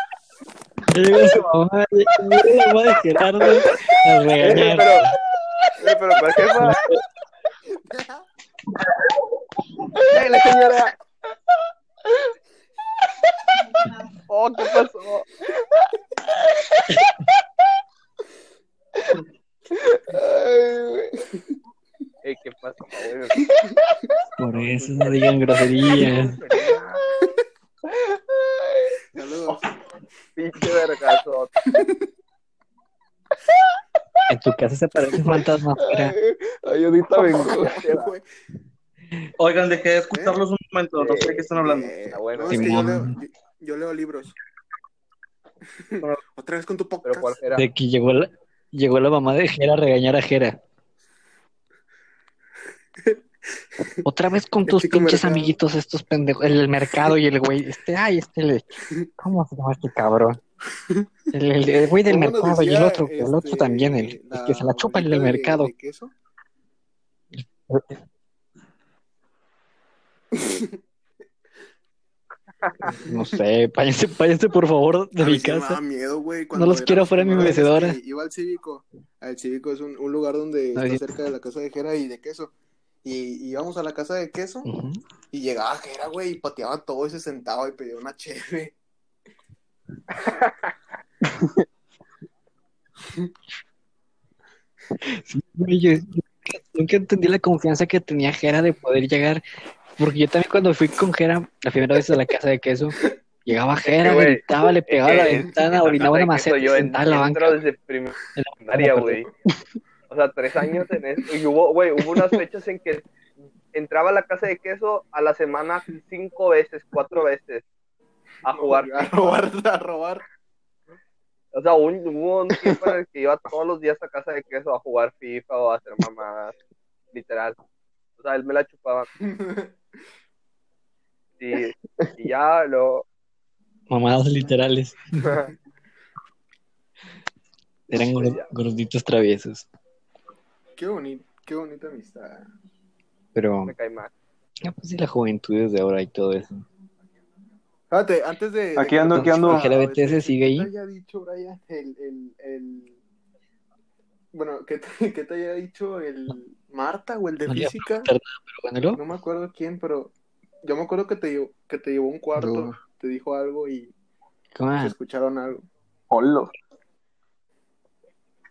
Speaker 1: llega su mamá, llega la mamá de Gerardo a regañar.
Speaker 5: pero, pero, ¿para qué? ¡Eh, la señora! Oh, ¿qué pasó?
Speaker 4: Ay, güey.
Speaker 5: ¿qué pasó, güey?
Speaker 1: Por eso no digan groserías.
Speaker 6: Saludos.
Speaker 5: Pinche vergazo.
Speaker 1: En tu casa se parece un fantasma.
Speaker 4: Ay, ahorita vengo.
Speaker 3: Oigan, dejé de escucharlos un momento, no sé de qué están hablando.
Speaker 6: Eh,
Speaker 5: bueno.
Speaker 6: no, es que yo leo,
Speaker 1: Simón.
Speaker 6: yo, yo leo libros. Otra vez con tu
Speaker 5: Pero
Speaker 6: podcast.
Speaker 5: ¿cuál era?
Speaker 1: De que llegó la, llegó la mamá de Jera a regañar a Jera. Otra vez con tus
Speaker 6: chico
Speaker 1: pinches amiguitos estos pendejos, el mercado y el güey, este, ay, este, ¿cómo se llama este cabrón? El, el- el güey del
Speaker 6: ¿Cómo nos
Speaker 1: mercado y el otro, el otro
Speaker 6: este,
Speaker 1: también, el, que se la chupa el del
Speaker 6: de-
Speaker 1: mercado.
Speaker 6: de queso?
Speaker 1: No sé, váyanse, váyanse por favor de
Speaker 6: A
Speaker 1: mi
Speaker 6: me
Speaker 1: casa.
Speaker 6: daba miedo, güey.
Speaker 1: No los quiero fuera de mi mecedora.
Speaker 6: que Iba al cívico. El cívico es un, un lugar donde está cerca de la casa de Jera y de queso. Y íbamos a la casa de queso y llegaba Jera, güey, y pateaba todo y se sentaba y pedía una cheve.
Speaker 1: Sí, güey, yo- yo nunca entendí la confianza que tenía Jera de poder llegar, porque yo también cuando fui con Jera la primera vez a la casa de queso, llegaba Jera, gritaba, le pegaba a la ventana,
Speaker 5: en
Speaker 1: orinaba
Speaker 5: queso
Speaker 1: maceta y
Speaker 5: Yo en-
Speaker 1: sentaba en la banca.
Speaker 5: desde primaria, güey. O sea, tres años en eso. Y hubo, güey, hubo unas fechas en que entraba a la casa de queso a la semana cinco veces, cuatro veces a jugar.
Speaker 6: A robar, a robar.
Speaker 5: O sea, un- hubo un tiempo en el que iba todos los días a casa de queso a jugar FIFA o a hacer mamadas, literal. O sea, él me la chupaba. Y, y ya lo...
Speaker 1: Mamadas literales. Eran
Speaker 5: Pues
Speaker 1: gorditos traviesos.
Speaker 6: Qué bonito, qué bonita amistad.
Speaker 1: Pero,
Speaker 5: me cae mal.
Speaker 1: ah, pues sí, la juventud desde ahora y todo eso.
Speaker 6: Espérate, antes de.
Speaker 7: Aquí
Speaker 6: que
Speaker 7: ando,
Speaker 6: te
Speaker 7: aquí ando.
Speaker 1: ¿Que la BTS sigue ahí?
Speaker 6: ¿Qué te haya dicho, Brian, el. el, el... Bueno, ¿qué te, qué te haya dicho el Marta o el de
Speaker 1: No
Speaker 6: física?
Speaker 1: Pero bueno, ¿lo?
Speaker 6: No me acuerdo quién, pero yo me acuerdo que te llevó, que te llevó un cuarto,
Speaker 4: No.
Speaker 6: te dijo algo y
Speaker 1: ¿Cómo?
Speaker 6: se escucharon algo.
Speaker 7: Hola.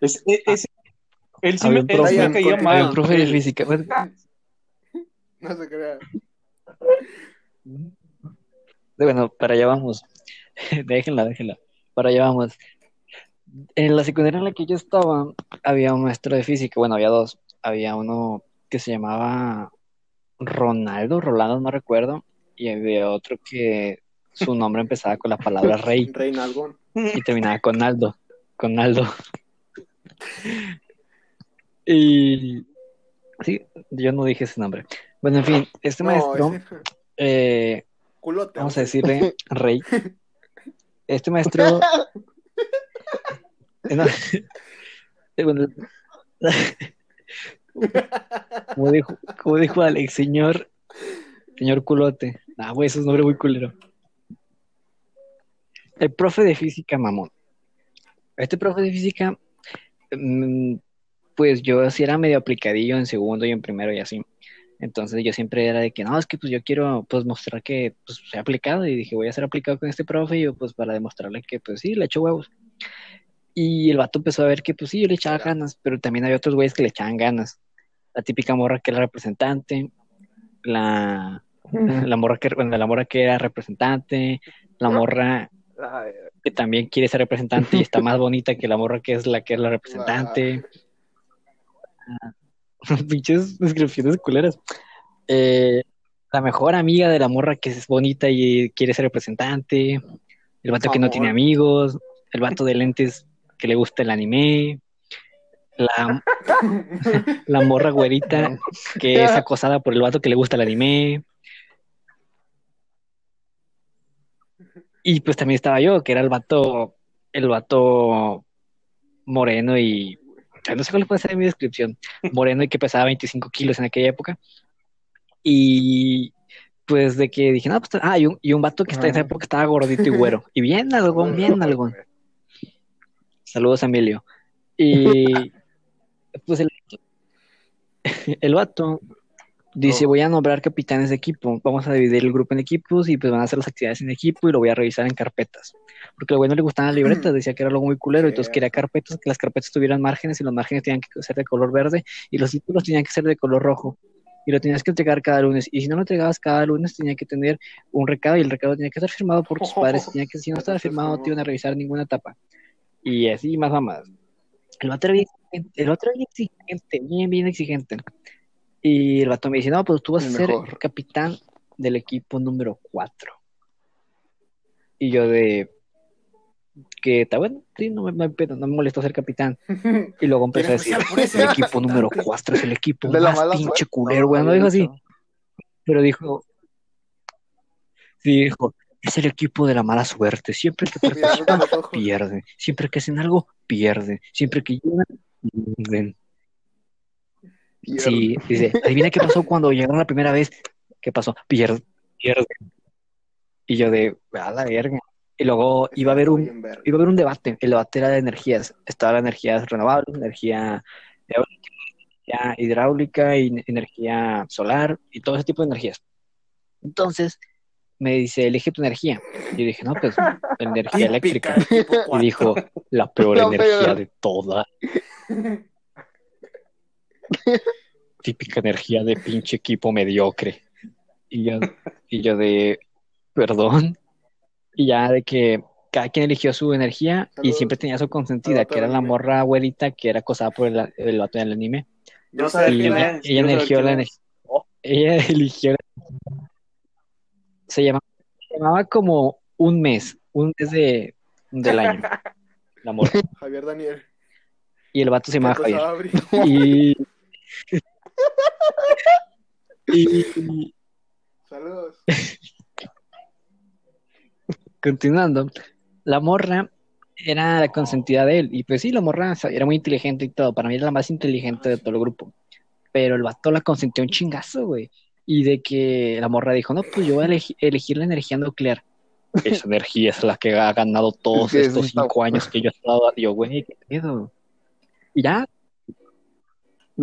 Speaker 3: Es, es- es- él sí
Speaker 1: Había
Speaker 3: me, él
Speaker 6: profe-
Speaker 3: caía mal.
Speaker 1: profe de física. Bueno,
Speaker 6: No se crea.
Speaker 1: Bueno, para allá vamos. déjenla, déjenla. Para allá vamos. En la secundaria en la que yo estaba, había un maestro de física. Bueno, había dos. Había uno que se llamaba Ronaldo, Rolando, no recuerdo. Y había otro que su nombre empezaba con la palabra rey
Speaker 6: Reinalgón.
Speaker 1: y terminaba con Aldo. Con Aldo. Y sí, yo no dije ese nombre. Bueno, en fin, este
Speaker 6: No,
Speaker 1: maestro,
Speaker 6: ese-
Speaker 1: eh,
Speaker 6: culote.
Speaker 1: vamos a decirle Rey. Este maestro. Eh, no, eh, bueno, como dijo, como dijo Alex, señor, señor culote. Ah, güey, eso es un nombre muy culero. El profe de física, mamón. Este profe de física, mm, pues yo sí era medio aplicadillo en segundo y en primero y así. Entonces yo siempre era de que no, es que pues yo quiero pues mostrar que pues soy aplicado y dije voy a ser aplicado con este profe y yo pues para demostrarle que pues sí, le echo huevos. Y el vato empezó a ver que pues sí, yo le echaba ganas, pero también había otros güeyes que le echaban ganas. La típica morra que era representante, la, la morra que, bueno, la morra que era representante, la morra
Speaker 5: Ay,
Speaker 1: que también quiere ser representante y está más bonita que la morra que es la que es la representante. Pinches descripciones culeras. Eh, la mejor amiga de la morra que es bonita y quiere ser representante. El vato que no tiene amigos. El vato de lentes que le gusta el anime. La, la morra güerita que es acosada por el vato que le gusta el anime. Y pues también estaba yo, que era el vato, el vato moreno y no sé cuál puede ser mi descripción, moreno y que pesaba 25 kilos en aquella época. Y pues de que dije, no, pues, ah, y un, y un vato que está en esa época estaba gordito y güero. Y bien algo, bien algo. Saludos, Emilio. Y pues el, el vato dice,
Speaker 6: Oh.
Speaker 1: voy a nombrar capitanes de equipo, vamos a dividir el grupo en equipos y pues van a hacer las actividades en equipo y lo voy a revisar en carpetas. Porque al güey no le gustaban las libretas, decía que era algo muy culero, entonces quería carpetas, que las carpetas tuvieran márgenes y los márgenes tenían que ser de color verde y los títulos tenían que ser de color rojo. Y lo tenías que entregar cada lunes. Y si no lo entregabas cada lunes, tenía que tener un recado y el recado tenía que estar firmado por tus padres. Tenía que, si no estaba firmado, no te iban a revisar ninguna etapa. Y así más mamadas. El vato era bien el otro era bien exigente, bien, bien exigente. Y el vato me dice, no, pues tú vas a ser
Speaker 4: mejor.
Speaker 1: capitán del equipo número 4. Y yo de que está bueno, sí, no me, no, no me molesta ser capitán. Y luego empecé a decir, el equipo número
Speaker 6: capitán".
Speaker 1: 4 es el equipo
Speaker 4: De la
Speaker 1: más
Speaker 4: mala
Speaker 1: pinche
Speaker 4: suerte.
Speaker 1: culero, güey. No dijo así, pero dijo, sí, dijo, es el equipo de la mala suerte. Siempre que participan, pierden. Siempre que hacen algo, pierden. Siempre que llegan, pierden. Sí, dice, adivina qué pasó cuando llegaron la primera vez. ¿Qué pasó? Pierden. Pierden. Y yo de, a la verga. Y luego iba a haber un, iba a haber un debate. El debate era de energías. Estaba la energía renovable, energía eólica, energía hidráulica y energía solar y todo ese tipo de energías. Entonces me dice, elige tu energía. Y yo dije, no, pues energía
Speaker 6: Típica
Speaker 1: eléctrica. Y dijo, la peor
Speaker 4: La
Speaker 1: energía
Speaker 4: peor.
Speaker 1: de todas. Típica energía de pinche equipo mediocre. Y yo, y yo de, perdón. Y ya de que cada quien eligió su energía y siempre tenía su consentida, que era la morra abuelita que era acosada por el, el vato del anime.
Speaker 3: Yo sé
Speaker 1: Y ella,
Speaker 3: es,
Speaker 1: ella eligió la energía. Ella eligió. Se llamaba, se llamaba como un mes, un mes de, del año. La morra.
Speaker 6: Javier Daniel.
Speaker 1: Y el vato se llamaba
Speaker 6: ¿Qué
Speaker 1: Javier. Y. Y
Speaker 6: Saludos.
Speaker 1: continuando, la morra era la consentida de él. Y pues sí, la morra o sea, era muy inteligente y todo. Para mí era la más inteligente de todo el grupo. Pero el vato la consentió un chingazo, güey. Y de que la morra dijo, no, pues yo voy a elegi- elegir la energía nuclear. Esa energía es la que ha ganado todos estos cinco años que yo he estado. Yo, güey, qué pedo. Y ya.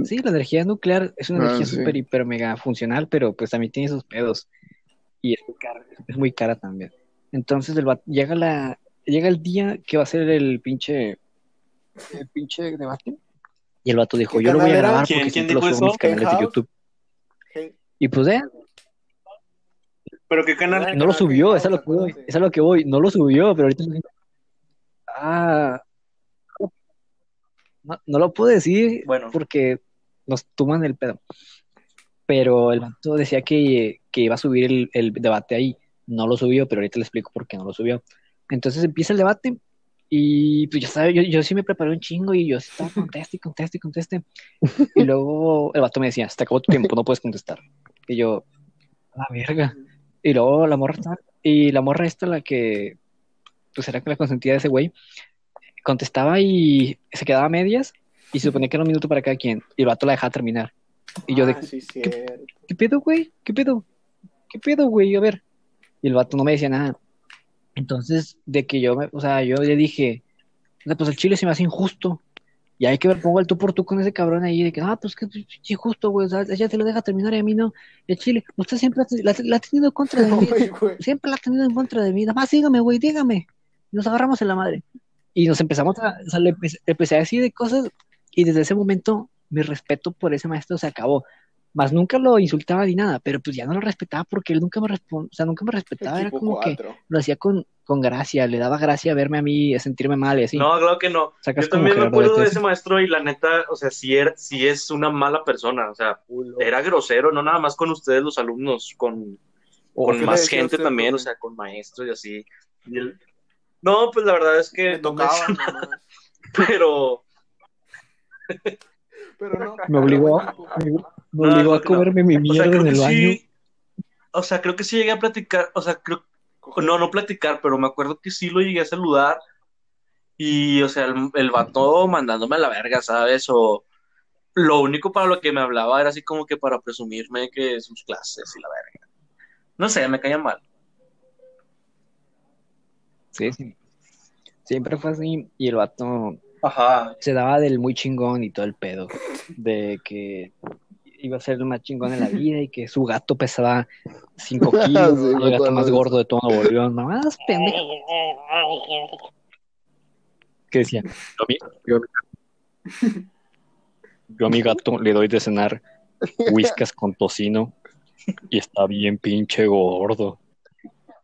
Speaker 1: Sí, la energía nuclear es una
Speaker 4: Ah,
Speaker 1: energía
Speaker 4: sí.
Speaker 1: súper, hiper, mega funcional, pero pues también tiene sus pedos. Y es muy cara, es muy cara también. Entonces el llega la, llega el día que va a ser el pinche, el pinche debate. Y el vato dijo,
Speaker 6: ¿Qué
Speaker 1: yo lo voy a grabar
Speaker 3: ¿Quién-
Speaker 1: porque
Speaker 3: quién
Speaker 1: siempre lo subo a mis canales de. YouTube. Y pues eh,
Speaker 3: ¿Pero qué canal?
Speaker 1: no lo subió, es a lo que voy, es a lo que voy, no lo subió, pero ahorita Ah, no, no lo puedo decir
Speaker 3: Bueno.
Speaker 1: porque nos toman el pedo. Pero el vato decía que, que iba a subir el, el debate ahí. No lo subió, pero ahorita le explico por qué no lo subió. Entonces empieza el debate y pues ya sabes, yo, yo sí me preparé un chingo y yo estaba conteste y conteste y conteste. Y luego el vato me decía, hasta acabó tu tiempo, no puedes contestar. Y yo, a la verga. Y luego la morra está, y la morra esta, la que, pues era la consentida de ese güey, contestaba y se quedaba a medias y se suponía que era un minuto para cada quien. Y el vato la dejaba terminar. Y yo de,
Speaker 6: Ah, sí, cierto.
Speaker 1: ¿qué pedo, güey? ¿Qué pedo? ¿Qué pedo, güey? A ver. Y el vato no me decía nada. Entonces, de que yo, me, o sea, yo le dije, "No, pues el chile se me hace injusto. Y hay que ver, pongo el tú por tú con ese cabrón ahí, de que, ah, pues que injusto, güey, o sea, ella te lo deja terminar y a mí no. El chile, usted siempre la, ha tenido en contra de mí, siempre la ha tenido en contra de mí. Nada más dígame, güey, dígame. Y nos agarramos en la madre. Y nos empezamos a, o sea, le empecé, empecé a decir de cosas y desde ese momento mi respeto por ese maestro se acabó. Más nunca lo insultaba ni nada, pero pues ya no lo respetaba porque él nunca me respondía, o sea, nunca me respetaba, era como que
Speaker 6: cuatro.
Speaker 1: lo hacía con, con gracia, le daba gracia verme a mí, a sentirme mal y así.
Speaker 3: No, claro que no.
Speaker 1: Sacas
Speaker 3: Yo también me acuerdo de ese maestro y la neta, o sea, sí, era, sí es una mala persona, o sea, era grosero, no nada más con ustedes los alumnos, con, con
Speaker 6: ¿qué le
Speaker 3: más gente también, o sea, con maestros y así. Y él- No, pues la verdad es que
Speaker 6: Me
Speaker 3: no me
Speaker 6: tocaba,
Speaker 3: nada, pero
Speaker 6: Pero no.
Speaker 1: Me obligó, me,
Speaker 3: No,
Speaker 1: obligó a
Speaker 3: no.
Speaker 1: comerme mi
Speaker 3: o sea,
Speaker 1: mierda en el baño.
Speaker 3: sí, o sea, creo que sí llegué a platicar, o sea, creo, no, no platicar, pero me acuerdo que sí lo llegué a saludar y, o sea, el, el vato mandándome a la verga, ¿sabes? O lo único para lo que me hablaba era así como que para presumirme que sus clases y la verga. No sé, me caía mal.
Speaker 1: Sí, sí. Siempre fue así. Y el vato
Speaker 3: Ajá.
Speaker 1: se daba del muy chingón y todo el pedo. De que iba a ser el más chingón en la vida y que su gato pesaba 5 kilos,
Speaker 4: Sí,
Speaker 1: y el gato más gordo de todo Nuevo León. No, más pendejo. ¿Qué decía? Yo a, mi, yo, a mi- yo a mi gato le doy de cenar whiskas con tocino y está bien pinche gordo.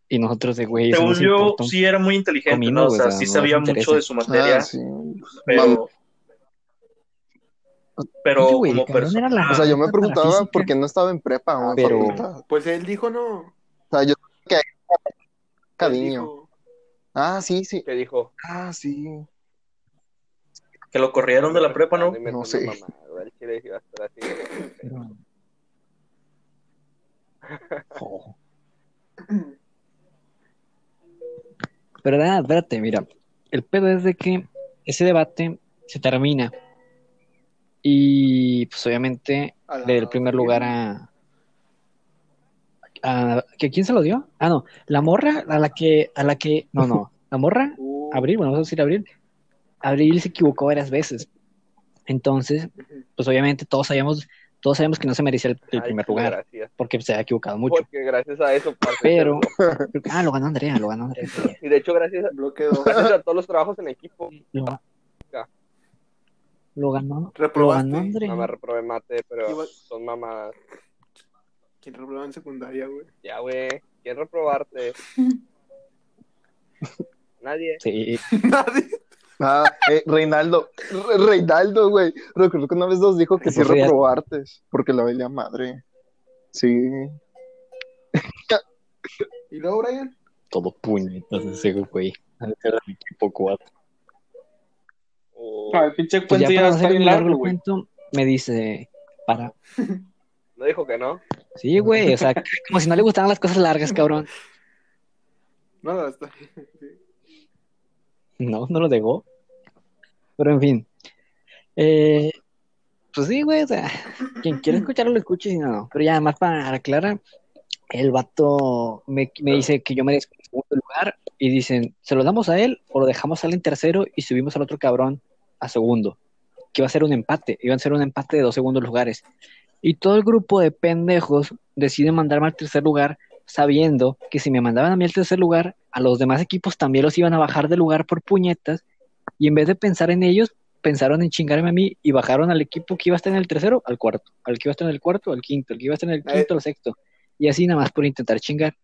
Speaker 1: Y nosotros de güey,
Speaker 3: Según yo, sí era muy inteligente,
Speaker 1: comino,
Speaker 3: ¿no? O sea,
Speaker 1: o sea,
Speaker 3: sí
Speaker 1: no
Speaker 3: sabía mucho de su materia,
Speaker 4: Ah, sí.
Speaker 3: pero, pero
Speaker 1: güey,
Speaker 3: como persona...
Speaker 1: la-
Speaker 4: O sea, yo me preguntaba por qué no estaba en prepa o
Speaker 1: Pero-
Speaker 4: facultad.
Speaker 6: Pues él dijo no.
Speaker 4: O sea, yo que hay
Speaker 6: Él
Speaker 4: cariño.
Speaker 6: dijo,
Speaker 4: Ah, sí, sí.
Speaker 5: ¿Qué dijo?
Speaker 4: Ah, sí.
Speaker 3: Que lo corrieron de la prepa, ¿no?
Speaker 4: No sé.
Speaker 1: Oh. Pero nada, espérate, mira. El pedo es de que ese debate se termina. Y pues obviamente
Speaker 6: la
Speaker 1: le dio el primer lugar a. a ¿que ¿Quién se lo dio? Ah, no. La morra a la que. a la que. No, no. La morra
Speaker 6: uh,
Speaker 1: Abril, bueno, vamos a decir Abril. Abril se equivocó varias veces. Entonces, pues obviamente todos sabíamos, todos sabíamos que no se merecía el, el
Speaker 5: Ay,
Speaker 1: primer lugar,
Speaker 5: Gracias.
Speaker 1: porque se había equivocado mucho.
Speaker 5: Porque gracias a eso, parce,
Speaker 1: Pero, ah, lo ganó Andrea, lo ganó Andrea.
Speaker 5: Y de hecho, gracias a, gracias a todos los trabajos en equipo.
Speaker 1: Lo, lo ganó, lo
Speaker 6: Reprobaste.
Speaker 1: ganó Andrea.
Speaker 5: No me reprobé mate, pero
Speaker 6: Igual-
Speaker 5: son mamadas.
Speaker 6: ¿Quién reprobó en secundaria, güey?
Speaker 5: Ya, güey. ¿Quién reprobarte? Nadie.
Speaker 1: Sí,
Speaker 6: Nadie.
Speaker 4: Ah, eh, Reinaldo. Re- Reinaldo, güey. Recuerdo que una vez nos dijo que sí
Speaker 1: Pues,
Speaker 4: reprobó artes, porque la veía madre. Sí.
Speaker 6: ¿Y luego, Brian?
Speaker 1: todo puñetas ese güey. Era el equipo 4.
Speaker 5: O-
Speaker 3: Ah, el pinche
Speaker 1: Pues
Speaker 3: cuento
Speaker 1: ya
Speaker 3: ya
Speaker 1: para no
Speaker 3: está
Speaker 1: hacer
Speaker 3: bien
Speaker 1: largo
Speaker 3: güey.
Speaker 1: cuento, me dice, para.
Speaker 5: ¿No dijo que no?
Speaker 1: Sí, güey, o sea, como si no le gustaran las cosas largas, cabrón.
Speaker 6: No, está
Speaker 1: No, no lo dejó. Pero en fin. Eh, pues sí, güey, o sea, quien quiera escucharlo lo escuche, si no, no. Pero ya, además para aclarar, el vato me, me dice que yo merezco el segundo lugar y dicen, ¿se lo damos a él o lo dejamos a él en tercero y subimos al otro cabrón a segundo? Que iba a ser un empate, iban a ser un empate de dos segundos lugares. Y todo el grupo de pendejos decide mandarme al tercer lugar sabiendo que si me mandaban a mí al tercer lugar, a los demás equipos también los iban a bajar de lugar por puñetas y en vez de pensar en ellos, pensaron en chingarme a mí y bajaron al equipo que iba a estar en el tercero al cuarto, al que iba a estar en el cuarto al quinto, al que iba a estar en el quinto al sexto y así nada más por intentar chingar.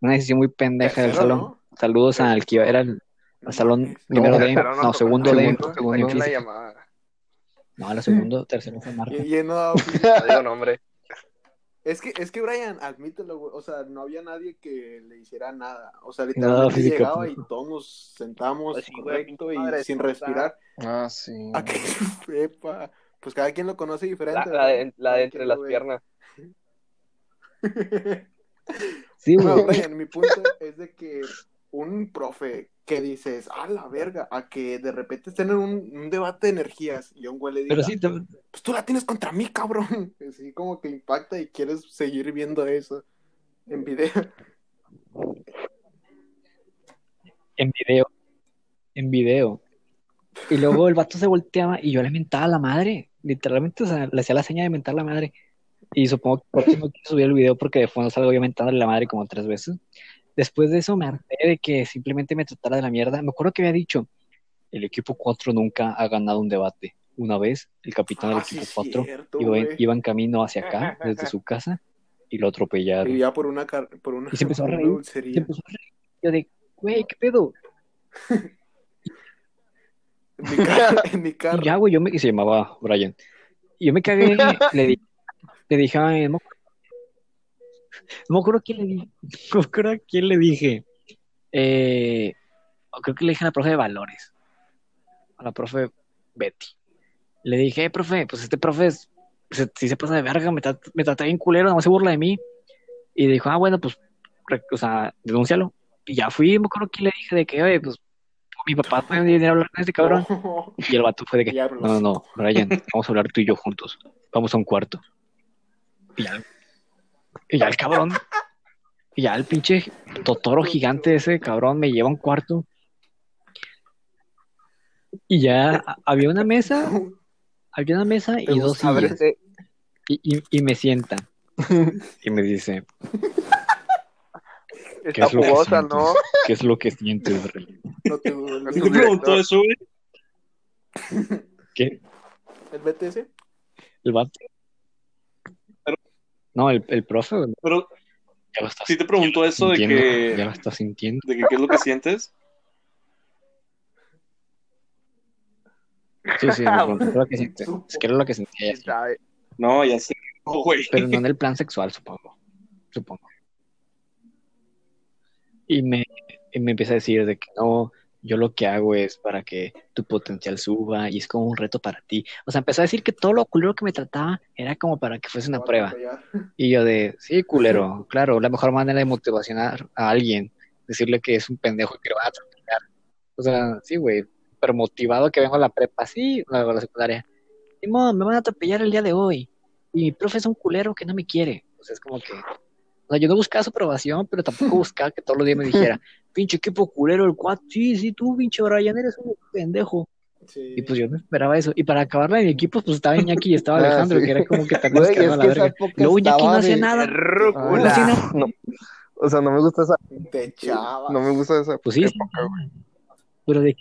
Speaker 1: Una decisión muy pendeja del salón.
Speaker 6: ¿no?
Speaker 1: Saludos al que iba, era el
Speaker 6: No
Speaker 1: salón primero
Speaker 4: No,
Speaker 1: de,
Speaker 5: Pero
Speaker 1: no, segundo de,
Speaker 4: segundo.
Speaker 1: No, la segundo, tercero fue Marta.
Speaker 6: Y, y no,
Speaker 5: No digo nombre.
Speaker 6: Es que, es que Brian, admítelo, güey. O sea, no había nadie que le hiciera nada. O sea,
Speaker 1: Nada
Speaker 6: literalmente
Speaker 1: física,
Speaker 6: llegaba y todos nos sentamos
Speaker 5: Pues sí, güey,
Speaker 6: correcto y
Speaker 5: madre
Speaker 6: sin respirar.
Speaker 4: Ah, sí.
Speaker 6: ¿A qué? Epa. Pues cada quien lo conoce diferente.
Speaker 5: La, la de, la de entre las piernas.
Speaker 1: Sí,
Speaker 6: No,
Speaker 1: güey.
Speaker 6: Brian, mi punto es de que un profe que dices, a la verga, a que de repente estén en un, un debate de energías y un güey le diga,
Speaker 1: Pero sí, te-
Speaker 6: pues tú la tienes contra mí, cabrón. Así como que impacta y quieres seguir viendo eso en video.
Speaker 1: en video. En video. Y luego el vato se volteaba y yo le mentaba a la madre. Literalmente, o sea, le hacía la seña de mentar a la madre. Y supongo que el próximo que subir el video porque de fondo salgo yo mentándole a la madre como tres veces. Después de eso me harté de que simplemente me tratara de la mierda. Me acuerdo que había dicho, el equipo 4 nunca ha ganado un debate. Una vez, el capitán del
Speaker 6: Ah, sí,
Speaker 1: equipo
Speaker 6: es
Speaker 1: 4
Speaker 6: cierto,
Speaker 1: iba, iba en camino hacia acá, desde su casa, y lo atropellaron.
Speaker 6: Vivía por una, car- por una,
Speaker 1: Y se empezó a reír. Se empezó a reír. Yo de, güey, ¿qué pedo?
Speaker 6: En mi carro. En mi
Speaker 1: Y ya, güey, yo me, y se llamaba Brian. Y yo me cagué, le, di- le dije, no, me acuerdo- no acuerdo quién le dije, no me acuerdo a quién le dije. Eh, creo que le dije a la profe de valores, a la profe Betty. Le dije, eh, profe, pues este profe es, se, sí se pasa de verga, me, trata- me trata bien culero, no se burla de mí. Y dijo, ah, bueno, pues, o sea, denúncialo. Y ya fui, me acuerdo que le dije de que, oye, pues, mi papá puede venir a hablar con este cabrón.
Speaker 6: No.
Speaker 1: Y el vato fue de que, no, no, no, Brian, vamos a hablar tú y yo juntos. Vamos a un cuarto. Y ya, y ya el cabrón, y ya el pinche totoro gigante ese cabrón me lleva a un cuarto. Y ya había una mesa, había una mesa
Speaker 6: ¿Te
Speaker 1: y dos sillas. Y, y, y me sienta. Y me dice, ¿qué
Speaker 5: está
Speaker 1: es lo que
Speaker 5: jugosa,
Speaker 1: sientes?
Speaker 5: ¿no?
Speaker 1: ¿Qué es lo que sientes, Rey?
Speaker 6: No te duele.
Speaker 3: ¿Quién te preguntó eso, güey?
Speaker 1: ¿Qué?
Speaker 6: ¿El BTS?
Speaker 1: ¿El vato? No, el, el profe,
Speaker 3: Pero
Speaker 1: ya lo está
Speaker 3: sí te preguntó eso de que,
Speaker 1: Ya lo está sintiendo.
Speaker 3: de que qué es lo que sientes.
Speaker 1: Sí, sí, lo que sentía. Es que era lo que sentía sí.
Speaker 3: No, ya sé.
Speaker 1: Pero no en el plan sexual, supongo. Supongo. Y me, y me empieza a decir de que no, yo lo que hago es para que tu potencial suba y es como un reto para ti. O sea, empezó a decir que todo lo culero que me trataba era como para que fuese una prueba. Y yo de, sí, culero, claro, la mejor manera de motivacionar a alguien, decirle que es un pendejo y que lo va a atropellar. O sea, sí, güey, pero motivado que vengo a la prepa, sí, a la secundaria. Simón, me van a atropellar el día de hoy. Y mi profe es un culero que no me quiere. O sea, es como que, o sea, yo no buscaba su aprobación, pero tampoco buscaba que todos los días me dijera, pinche equipo culero el cuatro, sí, sí, tú, pinche Brian, eres un pendejo.
Speaker 6: Sí.
Speaker 1: Y pues yo no esperaba eso. Y para acabarla en mi equipo, pues estaba Iñaki y estaba
Speaker 4: Ah,
Speaker 1: Alejandro,
Speaker 4: sí.
Speaker 1: que era como que también
Speaker 4: Güey, es
Speaker 1: la
Speaker 4: que
Speaker 1: verga. Luego Iñaki no hacía
Speaker 4: de-
Speaker 1: nada. No hacía nada.
Speaker 4: No, o sea, no me gusta esa.
Speaker 6: Te echabas.
Speaker 4: No me gusta esa
Speaker 1: Pues sí,
Speaker 4: época, güey.
Speaker 1: Pero de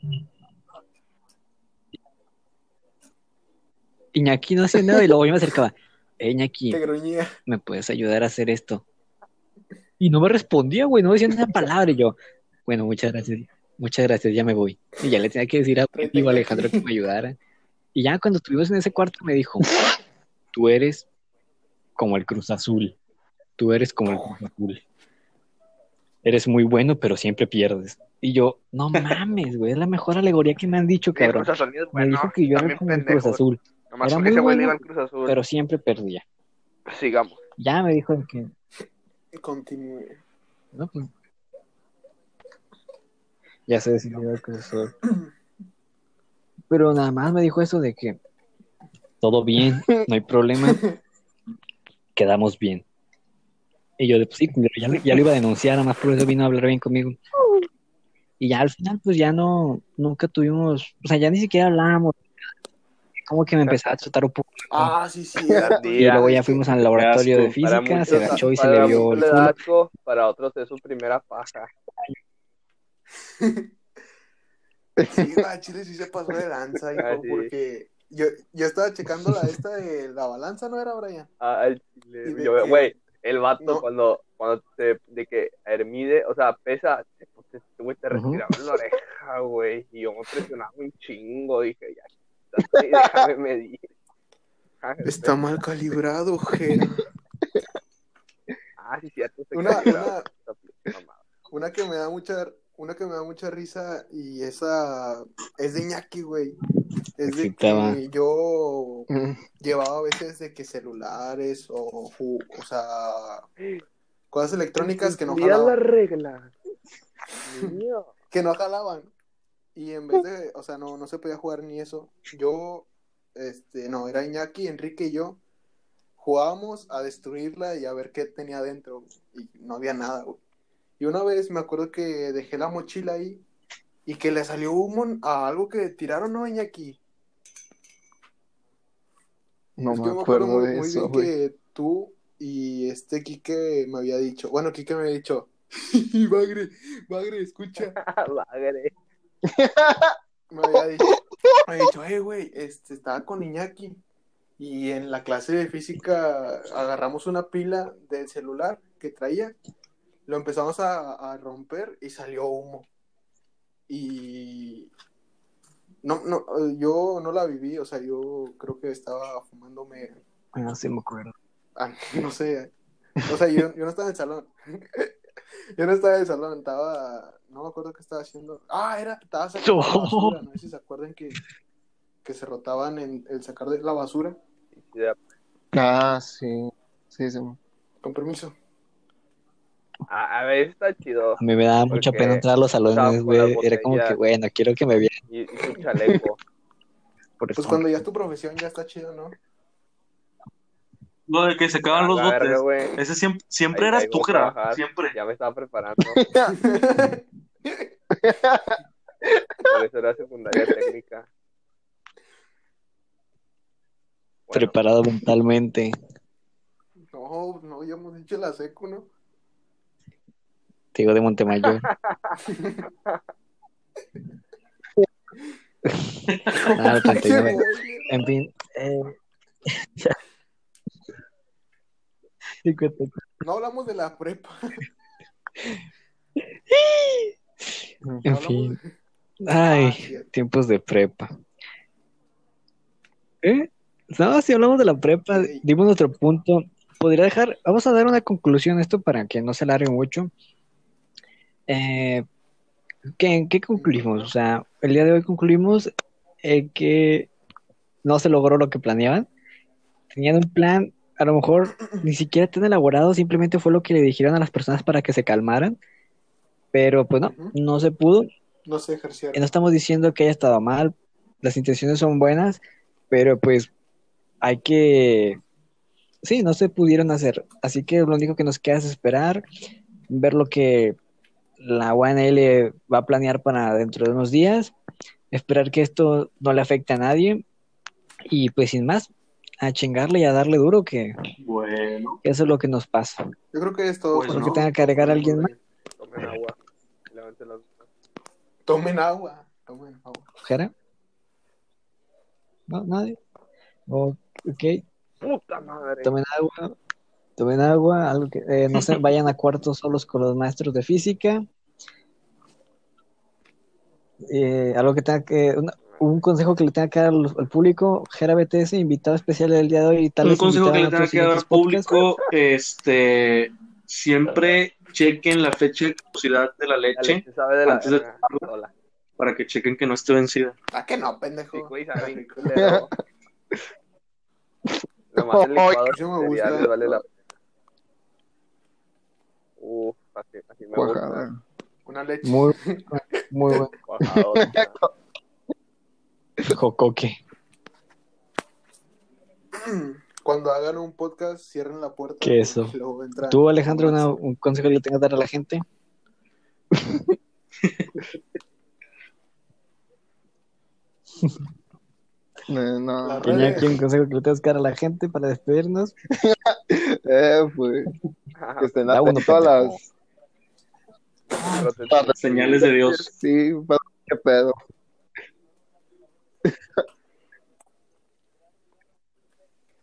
Speaker 1: Iñaki no hacía nada y luego yo me acercaba. Eh, Iñaki,
Speaker 6: Te gruñía.
Speaker 1: ¿me puedes ayudar a hacer esto? Y no me respondía, güey, no decía ni una palabra. Y yo, bueno, muchas gracias, muchas gracias, ya me voy. Y ya le tenía que decir a digo, Alejandro que me ayudara. Y ya cuando estuvimos en ese cuarto me dijo, tú eres como el Cruz Azul. Tú eres como el Cruz Azul. Eres muy bueno, pero siempre pierdes. Y yo, no mames, güey, es la mejor alegoría que me han dicho,
Speaker 5: El
Speaker 1: cabrón.
Speaker 5: Cruz Azul es
Speaker 1: Me
Speaker 5: bueno.
Speaker 1: dijo que yo era como el Cruz. Azul,
Speaker 5: Nomás
Speaker 1: Era muy bueno,
Speaker 5: le iba al Cruz Azul.
Speaker 1: pero siempre perdía.
Speaker 5: Sigamos.
Speaker 1: Ya me dijo que,
Speaker 6: Continúe.
Speaker 1: no, pues, ya se decidió el profesor. Pero nada más me dijo eso de que todo bien, no hay problema, quedamos bien. Y yo, de, pues sí, ya, ya lo iba a denunciar, nada más por eso vino a hablar bien conmigo. Y ya al final, pues ya no, nunca tuvimos, o sea, ya ni siquiera hablábamos. Como que me empezaba a tratar un poco.
Speaker 6: Ah, sí, cierto.
Speaker 1: Y luego ya fuimos al laboratorio de física,
Speaker 5: Para
Speaker 1: se
Speaker 5: muchos-
Speaker 1: agachó y se le vio
Speaker 5: muchos
Speaker 1: el
Speaker 5: le da
Speaker 1: culo.
Speaker 5: asco, para otros es su primera paja.
Speaker 6: Sí, a Chile sí se pasó de lanza, hijo,
Speaker 5: Ah, sí.
Speaker 6: porque yo, yo estaba checando la esta de la balanza, ¿no era, Brian?
Speaker 5: Ah, el chile. Güey, el vato
Speaker 6: No.
Speaker 5: cuando, cuando te, de que Hermide, o sea, pesa, te, te, güey, te
Speaker 1: Ujú.
Speaker 5: respiraba en la oreja, güey, y yo me presionaba un chingo, dije, ya, déjame medir. Ah,
Speaker 6: Está mal calibrado, Jera.
Speaker 5: Ah, sí, cierto.
Speaker 6: Una- una-. Una que me da mucha, una que me da mucha risa y esa es de Iñaki, güey. Es de
Speaker 1: Excitaba.
Speaker 6: que yo
Speaker 4: Mm.
Speaker 6: llevaba a veces de que celulares o, o sea, cosas electrónicas que no
Speaker 5: Cumplía la
Speaker 6: jalaban,
Speaker 5: regla.
Speaker 6: Que no jalaban. Y en vez de, o sea, no, no se podía jugar ni eso. Yo, este, no, era Iñaki, Enrique y yo jugábamos a destruirla y a ver qué tenía dentro. Y no había nada, güey. Y una vez me acuerdo que dejé la mochila ahí y que le salió humo a algo que tiraron, ¿no, Iñaki?
Speaker 4: No
Speaker 6: Es
Speaker 4: me
Speaker 6: que
Speaker 4: acuerdo
Speaker 6: muy,
Speaker 4: de
Speaker 6: muy
Speaker 4: eso,
Speaker 6: bien
Speaker 4: güey.
Speaker 6: que tú y este Quique me había dicho, bueno, Quique me había dicho, Bagre, Bagre, escucha,
Speaker 5: Bagre.
Speaker 6: me había dicho, me había dicho, eh, güey, este, estaba con Iñaki y en la clase de física agarramos una pila del celular que traía, lo empezamos a, a romper y salió humo. Y no, no, yo no la viví, o sea, yo creo que estaba fumándome
Speaker 1: Ah, sí me acuerdo.
Speaker 6: Ah, no sé. O sea, yo, yo no estaba en el salón. Yo no estaba en el salón, estaba. No me acuerdo qué estaba haciendo. Ah, era. Estaba sacando la basura. No sé si se acuerdan que, que se rotaban en el sacar de la basura.
Speaker 4: Ah, sí. Sí, sí.
Speaker 6: Con permiso.
Speaker 5: A, a ver, está chido.
Speaker 1: A mí me daba mucha pena entrar a los salones, güey. Era como que, bueno, quiero que me vean.
Speaker 5: Y, y su chaleco.
Speaker 1: Por
Speaker 6: Pues cuando ya es tu profesión, ya está chido, ¿no?
Speaker 3: Lo de que se acaban los
Speaker 5: verga,
Speaker 3: botes. Ese siempre, siempre
Speaker 5: Ahí-
Speaker 3: eras
Speaker 5: ahí
Speaker 3: tú, Jera. Siempre.
Speaker 5: Ya me estaba preparando. Por eso era secundaria técnica. Bueno,
Speaker 1: Preparado mentalmente.
Speaker 6: No, no, ya hemos dicho la secu, ¿no?
Speaker 1: Te digo de Montemayor. Ah, el 39. En fin. Eh...
Speaker 6: No hablamos de la prepa.
Speaker 1: En fin.
Speaker 6: de-
Speaker 1: Ay,
Speaker 6: Ah,
Speaker 1: tiempos de prepa. ¿Eh? No, si hablamos de la prepa,
Speaker 6: Sí.
Speaker 1: dimos nuestro punto. Podría dejar, vamos a dar una conclusión a esto para que no se alargue mucho. Eh, ¿qué, qué concluimos? O sea, el día de hoy concluimos eh, que no se logró lo que planeaban. Tenían un plan, a lo mejor ni siquiera tan elaborado, simplemente fue lo que le dijeron a las personas para que se calmaran. Pero pues no, no se pudo.
Speaker 6: No se
Speaker 1: Y
Speaker 6: ejercieron.
Speaker 1: no estamos diciendo que haya estado mal, las intenciones son buenas, pero pues hay que... Sí, no se pudieron hacer. Así que lo único que nos queda es esperar, ver lo que la UNL va a planear para dentro de unos días, esperar que esto no le afecte a nadie y pues sin más, a chingarle y a darle duro, que
Speaker 3: Bueno.
Speaker 1: eso es lo que nos pasa.
Speaker 6: Yo creo que es todo.
Speaker 3: Pues
Speaker 6: por
Speaker 3: no.
Speaker 6: hoy.
Speaker 1: que tenga que agregar alguien más.
Speaker 5: tomen agua. Levanten las.
Speaker 6: Tomen agua. Tomen agua.
Speaker 1: ¿Jera? ¿No? ¿Nadie? O- ok.
Speaker 5: Puta madre.
Speaker 1: tomen agua, tomen agua, algo que, eh, no se vayan a cuartos solos con los maestros de física. Eh, algo que tenga que, una- un consejo que le tenga que dar al, al público, Jera BTS, invitado especial del día de hoy. y tal
Speaker 3: Un
Speaker 1: vez
Speaker 3: consejo que le tenga
Speaker 1: en
Speaker 3: que dar al público, este, siempre chequen la fecha de caducidad de la
Speaker 5: La
Speaker 3: leche
Speaker 5: leche sabe de la
Speaker 3: antes de tomarla. para que chequen que no esté vencida.
Speaker 6: Ah, que no, pendejo.
Speaker 5: Sí, güey, sabe bien culero. Nada más el licuado
Speaker 6: Eso me gusta.
Speaker 5: vale la. Uf, así, así me gusta.
Speaker 6: Una leche.
Speaker 4: Muy, muy bueno.
Speaker 1: Jocoque.
Speaker 6: Cuando hagan un podcast, cierren la puerta.
Speaker 1: ¿Qué es eso? ¿Tú, Alejandro, una- un consejo que le tengas que dar a la gente?
Speaker 4: No,
Speaker 1: ¿Tiene
Speaker 6: Redes.
Speaker 1: aquí un consejo que le tengas que dar a la gente para despedirnos?
Speaker 4: eh, pues, que estén atentos a las...
Speaker 5: Protesta.
Speaker 3: Señales de Dios.
Speaker 4: Sí, qué pedo.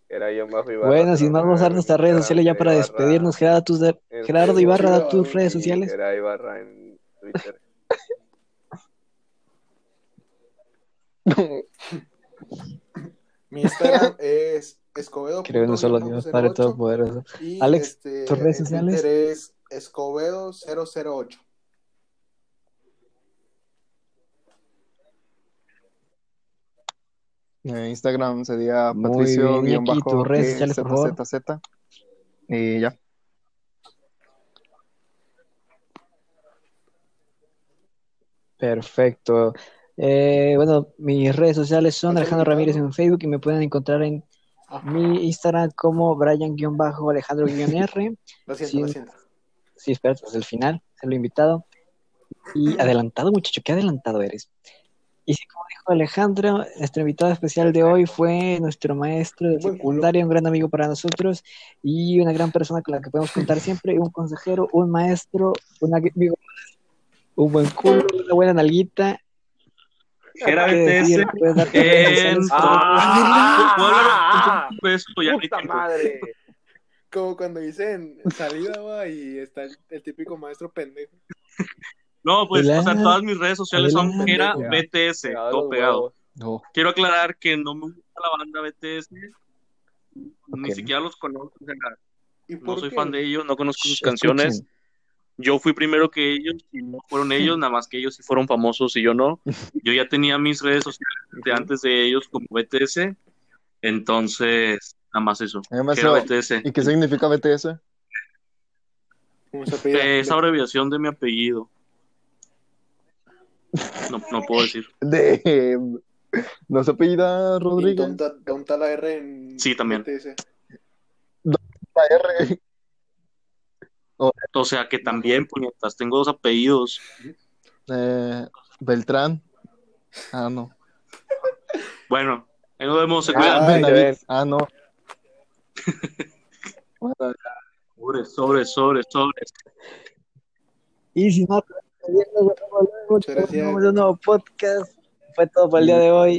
Speaker 5: Era yo más Ibarra,
Speaker 1: Bueno, sin más, vamos a dar
Speaker 5: me
Speaker 1: nuestras redes sociales ya para
Speaker 5: Ibarra
Speaker 1: despedirnos. Gerardo, tus de- Gerardo Ibarra, da tus redes sociales.
Speaker 5: Era Ibarra en Twitter.
Speaker 6: Mi Instagram es escobedo.
Speaker 1: Creo en un solo Dios, Padre Todopoderoso. Alex,
Speaker 6: este,
Speaker 1: ¿tus redes sociales?
Speaker 6: Twitter es escobedo 008.
Speaker 4: Eh, Instagram sería
Speaker 1: Muy
Speaker 4: patricio
Speaker 1: bien, tus redes sociales, por favor.
Speaker 4: ZZZ. Y ya.
Speaker 1: Perfecto. Eh, bueno, mis redes sociales son Alejandro. Ramírez en Facebook y me pueden encontrar en mi Instagram como Brian-Alejandro-R.
Speaker 6: Lo siento,
Speaker 1: Sí.
Speaker 6: lo siento.
Speaker 1: Sí, espera, hasta el final, se lo he invitado. Y adelantado, muchacho, qué adelantado eres. Y sí, como dijo Alejandro, nuestro invitado especial de hoy fue nuestro maestro de secundaria, un gran amigo para nosotros y una gran persona con la que podemos contar siempre, un consejero, un maestro, un amigo, un buen culo, una buena nalguita. Sociales.
Speaker 3: Ah,
Speaker 5: ¡Puta madre!
Speaker 6: Como cuando dicen salida, va, y está el, el típico maestro pendejo.
Speaker 3: No, pues, o sea, todas mis redes sociales son. BTS, todo pegado.
Speaker 1: No.
Speaker 3: Quiero aclarar que no me gusta la banda BTS, ni siquiera los conozco, o sea,
Speaker 6: ¿Y
Speaker 3: no soy
Speaker 6: qué?
Speaker 3: fan de ellos, no conozco sus
Speaker 1: Shh,
Speaker 3: canciones.
Speaker 1: escuchen.
Speaker 3: Yo fui primero que ellos y no fueron ellos, nada más que ellos sí fueron famosos y yo no. Yo ya tenía mis redes sociales de antes de ellos como BTS, entonces nada más eso. BTS.
Speaker 4: ¿Y qué significa BTS?
Speaker 3: Es abreviación de mi apellido. No, no puedo decir.
Speaker 4: De... ¿No se apellida
Speaker 6: ¿Y
Speaker 4: Rodríguez?
Speaker 6: dónde la R en
Speaker 3: Sí, también.
Speaker 4: La R.
Speaker 3: O sea que también, puñetas, tengo dos apellidos.
Speaker 4: Eh, Beltrán. Ah, no.
Speaker 3: Bueno, ahí nos vemos, se
Speaker 5: Ah,
Speaker 3: cuidan.
Speaker 5: Ay.
Speaker 4: Ah, no. Bueno,
Speaker 3: Sobres, sobres, sobres, sobres.
Speaker 1: Y si no,
Speaker 6: Muchas gracias.
Speaker 1: un nuevo podcast. Fue todo por el día de hoy.